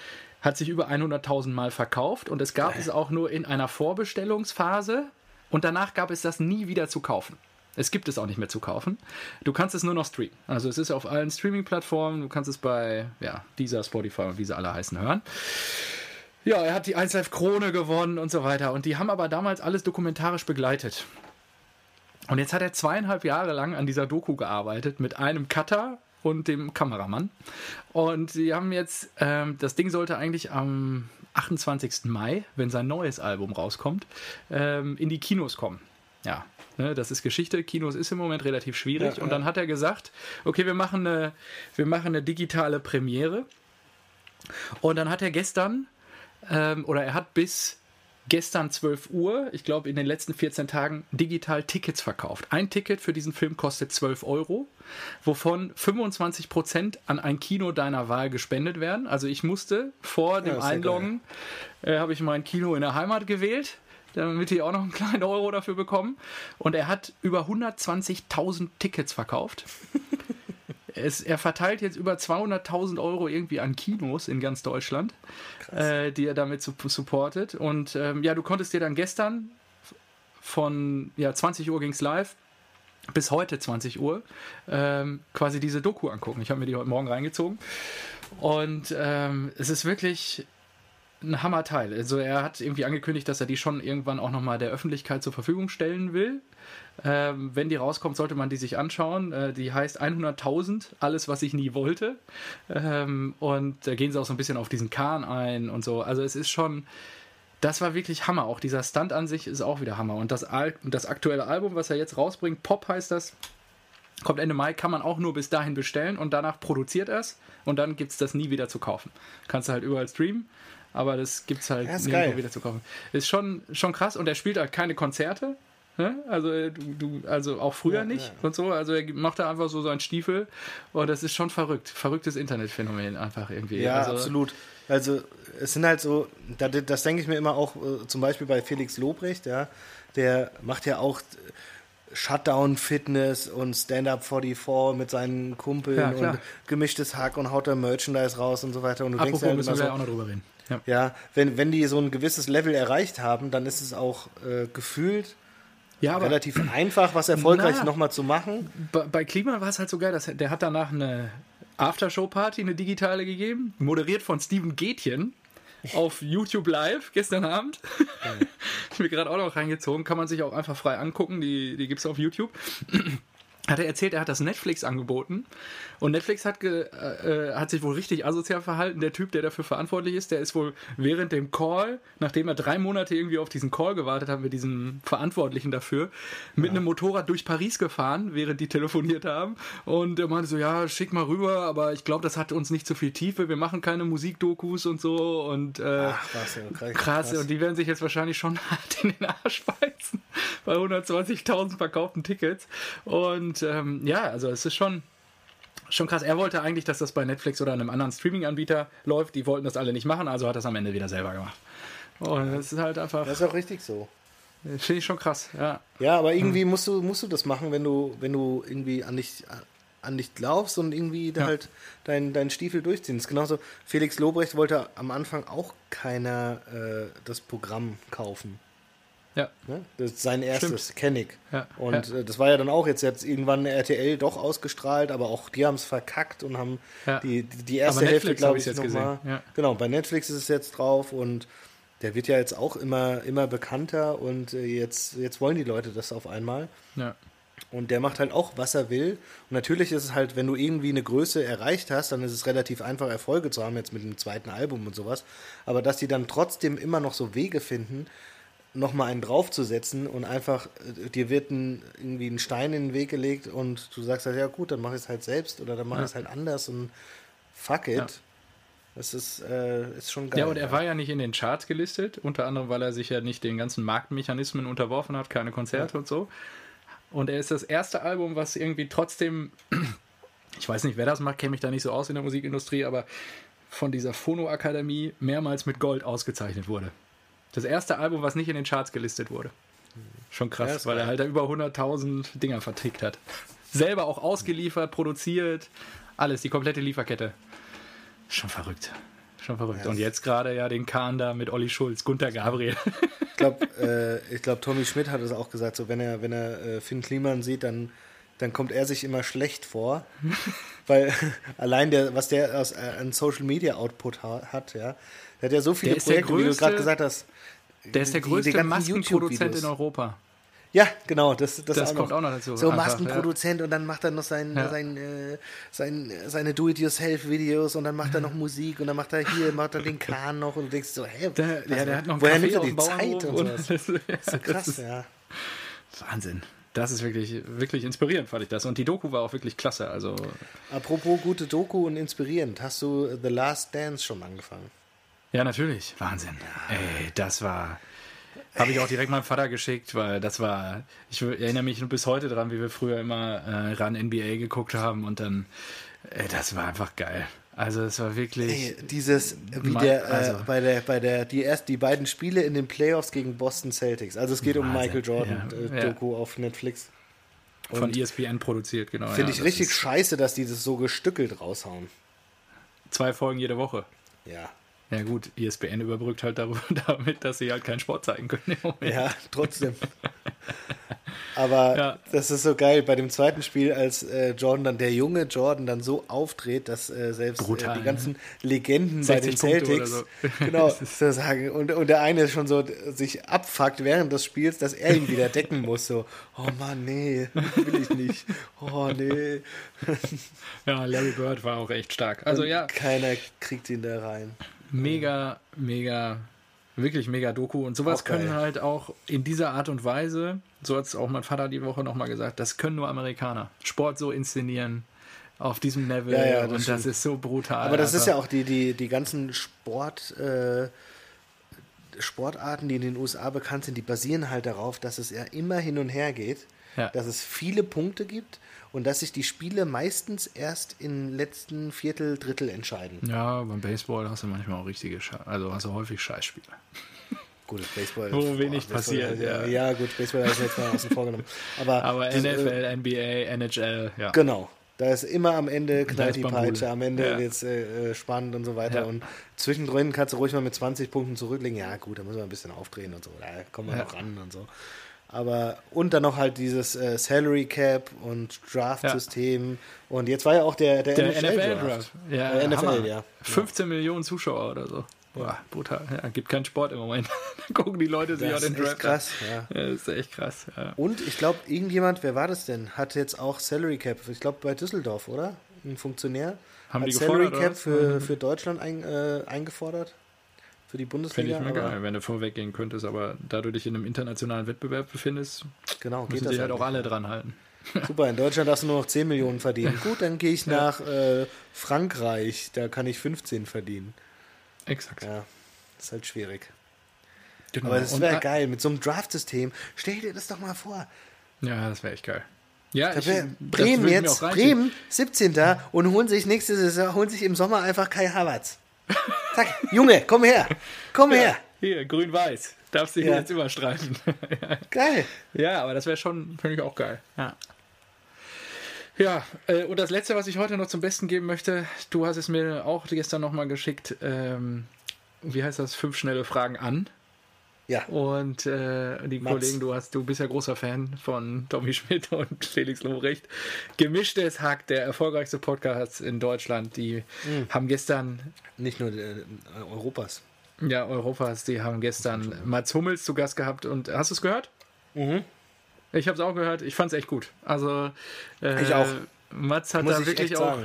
hat sich über 100.000 Mal verkauft und es gab es auch nur in einer Vorbestellungsphase und danach gab es das nie wieder zu kaufen. Es gibt es auch nicht mehr zu kaufen. Du kannst es nur noch streamen. Also es ist auf allen Streaming-Plattformen. Du kannst es bei ja, dieser Spotify und wie sie alle heißen hören. Ja, er hat die 1 Live Krone gewonnen und so weiter. Und die haben aber damals alles dokumentarisch begleitet. Und jetzt hat er zweieinhalb Jahre lang an dieser Doku gearbeitet mit einem Cutter und dem Kameramann. Und sie haben jetzt, ähm, das Ding sollte eigentlich am 28. Mai, wenn sein neues Album rauskommt, ähm, in die Kinos kommen. Ja, ne, das ist Geschichte. Kinos ist im Moment relativ schwierig. Ja, und dann hat er gesagt, okay, wir machen eine, wir machen eine digitale Premiere. Und dann hat er gestern, ähm, oder er hat bis gestern 12 Uhr, ich glaube in den letzten 14 Tagen, digital Tickets verkauft. Ein Ticket für diesen Film kostet 12 Euro, wovon 25 Prozent an ein Kino deiner Wahl gespendet werden. Also ich musste vor dem ja Einloggen, äh, habe ich mein Kino in der Heimat gewählt, damit die auch noch einen kleinen Euro dafür bekommen. Und er hat über 120.000 Tickets verkauft. Es, er verteilt jetzt über 200.000 Euro irgendwie an Kinos in ganz Deutschland, äh, die er damit su supportet. Und ähm, ja, du konntest dir dann gestern von ja, 20 Uhr ging es live bis heute 20 Uhr ähm, quasi diese Doku angucken. Ich habe mir die heute Morgen reingezogen. Und ähm, es ist wirklich ein Hammerteil. Also er hat irgendwie angekündigt, dass er die schon irgendwann auch nochmal der Öffentlichkeit zur Verfügung stellen will. Ähm, wenn die rauskommt, sollte man die sich anschauen. Äh, die heißt 100.000, alles, was ich nie wollte. Ähm, und da gehen sie auch so ein bisschen auf diesen Kahn ein und so. Also es ist schon, das war wirklich Hammer. Auch dieser Stunt an sich ist auch wieder Hammer. Und das, Al das aktuelle Album, was er jetzt rausbringt, Pop heißt das, kommt Ende Mai, kann man auch nur bis dahin bestellen und danach produziert er es und dann gibt es das nie wieder zu kaufen. Kannst du halt überall streamen, aber das gibt es halt Ja, nirgendwo geil. wieder zu kaufen. Ist schon, schon krass und er spielt halt keine Konzerte. Ne? Also, äh, du, du, also auch früher Ja, nicht ja. und so. Also er macht da einfach so seinen Stiefel und das ist schon verrückt. Verrücktes Internetphänomen einfach irgendwie. Ja, also, absolut. Also es sind halt so, da- das denke ich mir immer auch, äh, zum Beispiel bei Felix Lobrecht, ja, der macht ja auch äh, Shutdown-Fitness und Stand-Up 44 mit seinen Kumpeln Ja, und gemischtes Hack und haut da Merchandise raus und so weiter. Und du Apropos, denkst ja halt müssen wir so, ja auch noch drüber reden. Ja. ja, wenn, wenn die so ein gewisses Level erreicht haben, dann ist es auch äh, gefühlt Ja, aber relativ einfach, was erfolgreich nochmal zu machen. bei, bei Klima war es halt so geil, dass, der hat danach eine Aftershow-Party, eine digitale gegeben, moderiert von Steven Gätjen auf YouTube Live gestern Abend. ich mir gerade auch noch reingezogen, kann man sich auch einfach frei angucken, die, die gibt es auf YouTube. Hat er erzählt, er hat das Netflix angeboten und Netflix hat, ge, äh, äh, hat sich wohl richtig asozial verhalten. Der Typ, der dafür verantwortlich ist, der ist wohl während dem Call, nachdem er drei Monate irgendwie auf diesen Call gewartet hat mit diesem Verantwortlichen dafür, mit einem Motorrad durch Paris gefahren, während die telefoniert haben. Und er meinte so, ja, schick mal rüber, aber ich glaube, das hat uns nicht so viel Tiefe. Wir machen keine Musikdokus und so. Und äh, Ach, ja, krass. krass. Und die werden sich jetzt wahrscheinlich schon hart in den Arsch beißen bei 120.000 verkauften Tickets. Und ähm, ja, also es ist schon, schon krass. Er wollte eigentlich, dass das bei Netflix oder einem anderen Streaming-Anbieter läuft. Die wollten das alle nicht machen, also hat er es am Ende wieder selber gemacht. Oh, das ist halt einfach, Das ist auch richtig so. finde ich schon krass, ja. Ja, aber irgendwie musst du, musst du das machen, wenn du, wenn du irgendwie an dich, an dich glaubst und irgendwie Ja. halt deinen dein Stiefel durchziehen. Das ist genauso, Felix Lobrecht wollte am Anfang auch keiner äh, das Programm kaufen. Ja, Ne? Das ist sein erstes, kenne ich. Ja, Und ja. Äh, das war ja dann auch jetzt, jetzt irgendwann RTL doch ausgestrahlt, aber auch die haben es verkackt und haben Ja. die, die, erste Hälfte, glaube ich, jetzt gesehen. Genau, bei Netflix ist es jetzt drauf und der wird ja jetzt auch immer, immer bekannter und äh, jetzt, jetzt wollen die Leute das auf einmal. ja. Und der macht halt auch, was er will. Und natürlich ist es halt, wenn du irgendwie eine Größe erreicht hast, dann ist es relativ einfach, Erfolge zu haben, jetzt mit dem zweiten Album und sowas. Aber dass die dann trotzdem immer noch so Wege finden, nochmal einen draufzusetzen und einfach, äh, dir wird ein, irgendwie ein Stein in den Weg gelegt und du sagst halt, ja gut, dann mach ich es halt selbst oder dann mach ich es halt anders und fuck it. Ja. Das ist, äh, ist schon geil. Ja, und er war ja nicht in den Charts gelistet, unter anderem, weil er sich ja nicht den ganzen Marktmechanismen unterworfen hat, keine Konzerte und so. Und er ist das erste Album, was irgendwie trotzdem, ich weiß nicht, wer das macht, kenne mich da nicht so aus in der Musikindustrie, aber von dieser Phono-Akademie mehrmals mit Gold ausgezeichnet wurde. Das erste Album, was nicht in den Charts gelistet wurde. Schon krass, weil er halt da über 100.000 Dinger vertickt hat. Selber auch ausgeliefert, produziert, alles, die komplette Lieferkette. Schon verrückt. Schon verrückt. Ja, Und jetzt gerade ja den Kahn da mit Olli Schulz, Gunter Gabriel. Ich glaube, äh, ich glaub, Tommy Schmidt hat es auch gesagt, so wenn er, wenn er äh, Finn Kliman sieht, dann, dann kommt er sich immer schlecht vor. weil allein der, was der aus, äh, an Social Media Output ha hat, ja, der hat ja so viele Der Projekte, wie du gerade gesagt hast. Der ist der größte Maskenproduzent in Europa. Ja, genau, das, das, Das kommt auch noch dazu, So einfach, Maskenproduzent und dann macht er noch sein, Ja. sein, äh, sein, seine Do-it-yourself-Videos und dann macht er noch Musik und dann macht er hier, macht er den Kahn noch und du denkst so, hä, Der, was- ja, der hat noch woher nimmt er die Zeit und Bauernhof sowas? und das, ja, Krass, ist ja. Wahnsinn. Das ist wirklich, wirklich inspirierend, fand ich das. Und die Doku war auch wirklich klasse. Also, Apropos gute Doku und inspirierend, hast du The Last Dance schon angefangen? Ja, natürlich. Wahnsinn. Ey, das war. Habe ich auch direkt meinem Vater geschickt, weil das war. Ich erinnere mich bis heute dran, wie wir früher immer äh, ran NBA geguckt haben und dann. Ey, das war einfach geil. Also, es war wirklich. Ey, dieses, wie der, äh, also- bei der, bei der, die erst, die beiden Spiele in den Playoffs gegen Boston Celtics. Also es geht um Wahnsinn, Michael Jordan, ja, äh, ja. Doku auf Netflix. von Und ESPN produziert, genau. Finde ja, ich richtig scheiße, dass die das so gestückelt raushauen. Zwei Folgen jede Woche. Ja. Ja gut, E ESPN überbrückt halt darüber, damit, dass sie halt keinen Sport zeigen können. im Moment. Ja, trotzdem. Aber Ja. das ist so geil bei dem zweiten Spiel, als äh, Jordan dann, der junge Jordan dann so aufdreht, dass äh, selbst äh, Brutal, die ganzen Legenden bei den 60 Punkte oder Celtics, so. genau, so sagen, und, und der eine schon so sich abfuckt während des Spiels, dass er ihn wieder decken muss, so, oh Mann, nee, will ich nicht, oh nee. Ja, Larry Bird war auch echt stark. Also ja, Keiner kriegt ihn da rein. Mega, mega, wirklich mega Doku. Und sowas können halt auch in dieser Art und Weise, so hat es auch mein Vater die Woche nochmal gesagt, das können nur Amerikaner. Sport so inszenieren, auf diesem Level. Ja, ja, das und das stimmt. ist so brutal. Aber das ist einfach. ja auch die, die, die ganzen Sport, äh, Sportarten, die in den USA bekannt sind, die basieren halt darauf, dass es ja immer hin und her geht, Ja. dass es viele Punkte gibt und dass sich die Spiele meistens erst im letzten Viertel, Drittel entscheiden. Ja, beim Baseball hast du manchmal auch richtige Scheiße. Also hast du häufig Scheißspiele. Gut, Baseball. Wo wenig Baseball, passiert, ja. ja. Ja, gut, Baseball habe ich jetzt mal außen vor genommen. Aber, Aber das, äh, NFL, NBA, NHL, ja. Genau. Da ist immer am Ende knallt ist die. Peitsche, am Ende Ja. wird's äh, äh, spannend und so weiter. Ja. Und zwischendrin kannst du ruhig mal mit 20 Punkten zurücklegen. Ja, gut, da müssen wir ein bisschen aufdrehen und so. Da kommen wir Ja. noch ran und so. Aber und dann noch halt dieses äh, Salary Cap und Draft-System. Und jetzt war ja auch der, der, Der NFL-Draft. Ja, Äh, NFL, Hammer. ja. 15 Millionen Zuschauer oder so. Boah, brutal. Ja, gibt keinen Sport im Moment. Gucken die Leute sich auch den Draft krass, ja. an. Ja, das ist echt krass. Ja. Und ich glaube, irgendjemand, wer war das denn, hat jetzt auch Salary Cap. Ich glaube bei Düsseldorf, oder? Ein Funktionär. Haben hat die Salary Cap für, für Deutschland ein, äh, eingefordert. Für die Finde Bundesliga. ich mir aber- geil, wenn du vorweggehen könntest, aber da du dich in einem internationalen Wettbewerb befindest, Genau, geht müssen sich halt auch alle dran halten. Super, in Deutschland darfst du nur noch 10 Millionen verdienen. Gut, dann gehe ich nach äh, Frankreich, da kann ich 15 verdienen. Exakt. Ja, ist halt schwierig. Genau. Aber das wäre geil, mit so einem Draft-System. Stell dir das doch mal vor. Ja, das wäre echt geil. Ja, ich, Bremen ich jetzt. Bremen 17. und holen sich nächste Saison, holen sich im Sommer einfach Kai Havertz. Zack, Junge, komm her, komm her. Hier, grün-weiß. Darfst du hier Ja. jetzt überstreifen. Geil. ja, aber das wäre schon, finde ich auch geil. Ja. Ja, äh, und das Letzte, was ich heute noch zum Besten geben möchte, du hast es mir auch gestern nochmal geschickt, ähm, wie heißt das, fünf schnelle Fragen an. Ja. Und äh, die Mats. Kollegen, du hast, du bist ja großer Fan von Tommy Schmidt und Felix Lobrecht. Gemischtes Hack, der erfolgreichste Podcast in Deutschland, die Mhm. haben gestern, Nicht nur äh, Europas. ja, Europas, die haben gestern Mats Hummels zu Gast gehabt und hast du es gehört? Mhm. Ich habe es auch gehört. Ich fand es echt gut. Also äh, Ich auch. Mats hat Muss da ich wirklich auch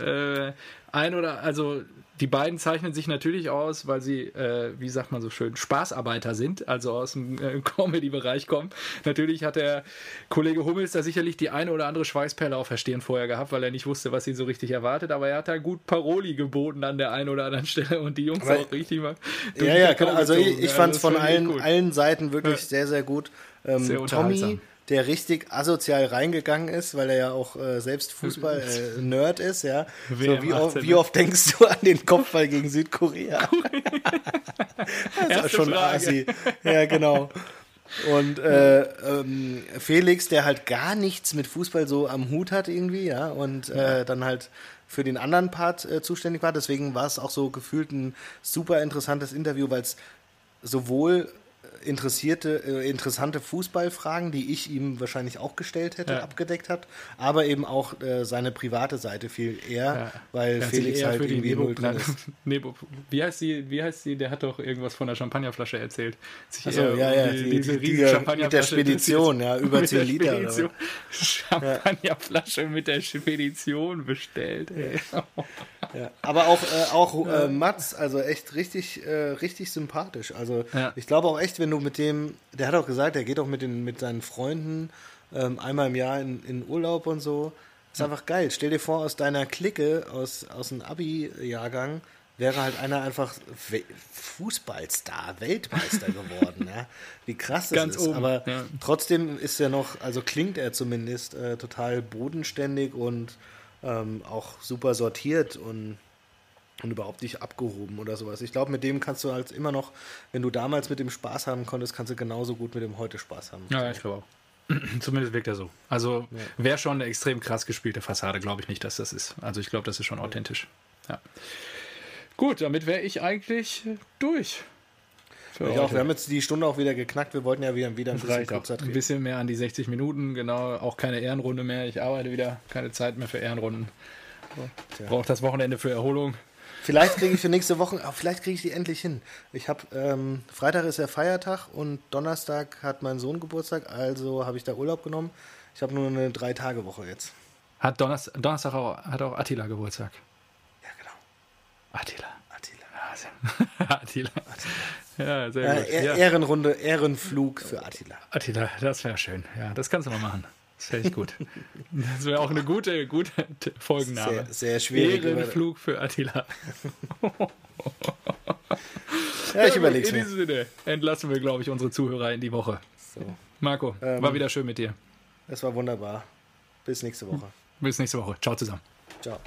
äh, ein oder also die beiden zeichnen sich natürlich aus, weil sie, äh, wie sagt man so schön, Spaßarbeiter sind, also aus dem äh, Comedy-Bereich kommen. Natürlich hat der Kollege Hummels da sicherlich die eine oder andere Schweißperle auf der Stirn vorher gehabt, weil er nicht wusste, was ihn so richtig erwartet. Aber er hat da gut Paroli geboten an der einen oder anderen Stelle und die Jungs Aber- auch richtig mal. Ja, ja, genau. Also ich, ich fand es von allen, allen Seiten wirklich Ja. sehr, sehr gut. Ähm, Sehr Tommy. Der richtig asozial reingegangen ist, weil er ja auch äh, selbst Fußball-Nerd ist, ja. So, wie, oft, 18, wie oft denkst du an den Kopfball gegen Südkorea? das ist schon Frage. assi. Ja, genau. Und äh, ähm, Felix, der halt gar nichts mit Fußball so am Hut hat irgendwie, ja, und äh, dann halt für den anderen Part äh, zuständig war. Deswegen war es auch so gefühlt ein super interessantes Interview, weil es sowohl interessierte, äh, interessante Fußballfragen, die ich ihm wahrscheinlich auch gestellt hätte, Ja. abgedeckt hat, aber eben auch äh, seine private Seite viel eher, Ja. weil sich Felix halt irgendwie Nebo, null drin ist. Nebo, wie heißt sie, wie heißt sie, der hat doch irgendwas von der Champagnerflasche erzählt. Sich eher ja, ja, die- die, diese die, die, ja, Champagnerflasche mit der Spedition, ja, über mit 10 der Liter. Spedition. Champagnerflasche mit der Spedition bestellt. Ey. Ja. Aber auch, äh, auch äh, Mats, also echt richtig, äh, richtig sympathisch. Also Ja. ich glaube auch echt, wenn du mit dem, der hat auch gesagt, er geht auch mit, den, mit seinen Freunden ähm, einmal im Jahr in, in Urlaub und so. Ist einfach geil. Stell dir vor, aus deiner Clique, aus, aus dem Abi-Jahrgang, wäre halt einer einfach We Fußballstar, Weltmeister geworden. ja. Wie krass das Ganz ist. oben, Aber ja. trotzdem ist er noch, also klingt er zumindest äh, total bodenständig und ähm, auch super sortiert und, und überhaupt nicht abgehoben oder sowas. Ich glaube, mit dem kannst du halt immer noch, wenn du damals mit dem Spaß haben konntest, kannst du genauso gut mit dem heute Spaß haben. Ja, ich glaube auch. Zumindest wirkt er so. Also wäre schon eine extrem krass gespielte Fassade, glaube ich nicht, dass das ist. Also ich glaube, das ist schon authentisch. Ja. Gut, damit wäre ich eigentlich durch. Für Ich auch, heute. wir haben jetzt die Stunde auch wieder geknackt. Wir wollten ja wieder, wieder ein Das bisschen auch. kürzer Ein bisschen mehr an die 60 Minuten, genau. Auch keine Ehrenrunde mehr. Ich arbeite wieder, keine Zeit mehr für Ehrenrunden. Tja. Braucht das Wochenende für Erholung. Vielleicht kriege ich für nächste Woche, oh, vielleicht kriege ich die endlich hin. Ich habe, ähm, Freitag ist ja Feiertag und Donnerstag hat mein Sohn Geburtstag, also habe ich da Urlaub genommen. Ich habe nur eine Drei-Tage-Woche jetzt. Hat Donnerstag, Donnerstag auch, hat auch Attila Geburtstag. Ja, genau. Attila. Sehr, Attila. Ja, sehr Ja, gut. Ja. Ehrenrunde, Ehrenflug für Attila. Attila, das wäre schön. Ja, das kannst du mal machen. Das wäre echt gut. Das wäre auch eine gute, gute Folgenname. Sehr, sehr schwierig. Ehrenflug für Attila. Ja, ich überlege In mir. diesem Sinne entlassen wir, glaube ich, unsere Zuhörer in die Woche. So, Marco, Ähm, war wieder schön mit dir. es war wunderbar. Bis nächste Woche. Bis nächste Woche. Ciao zusammen. Ciao.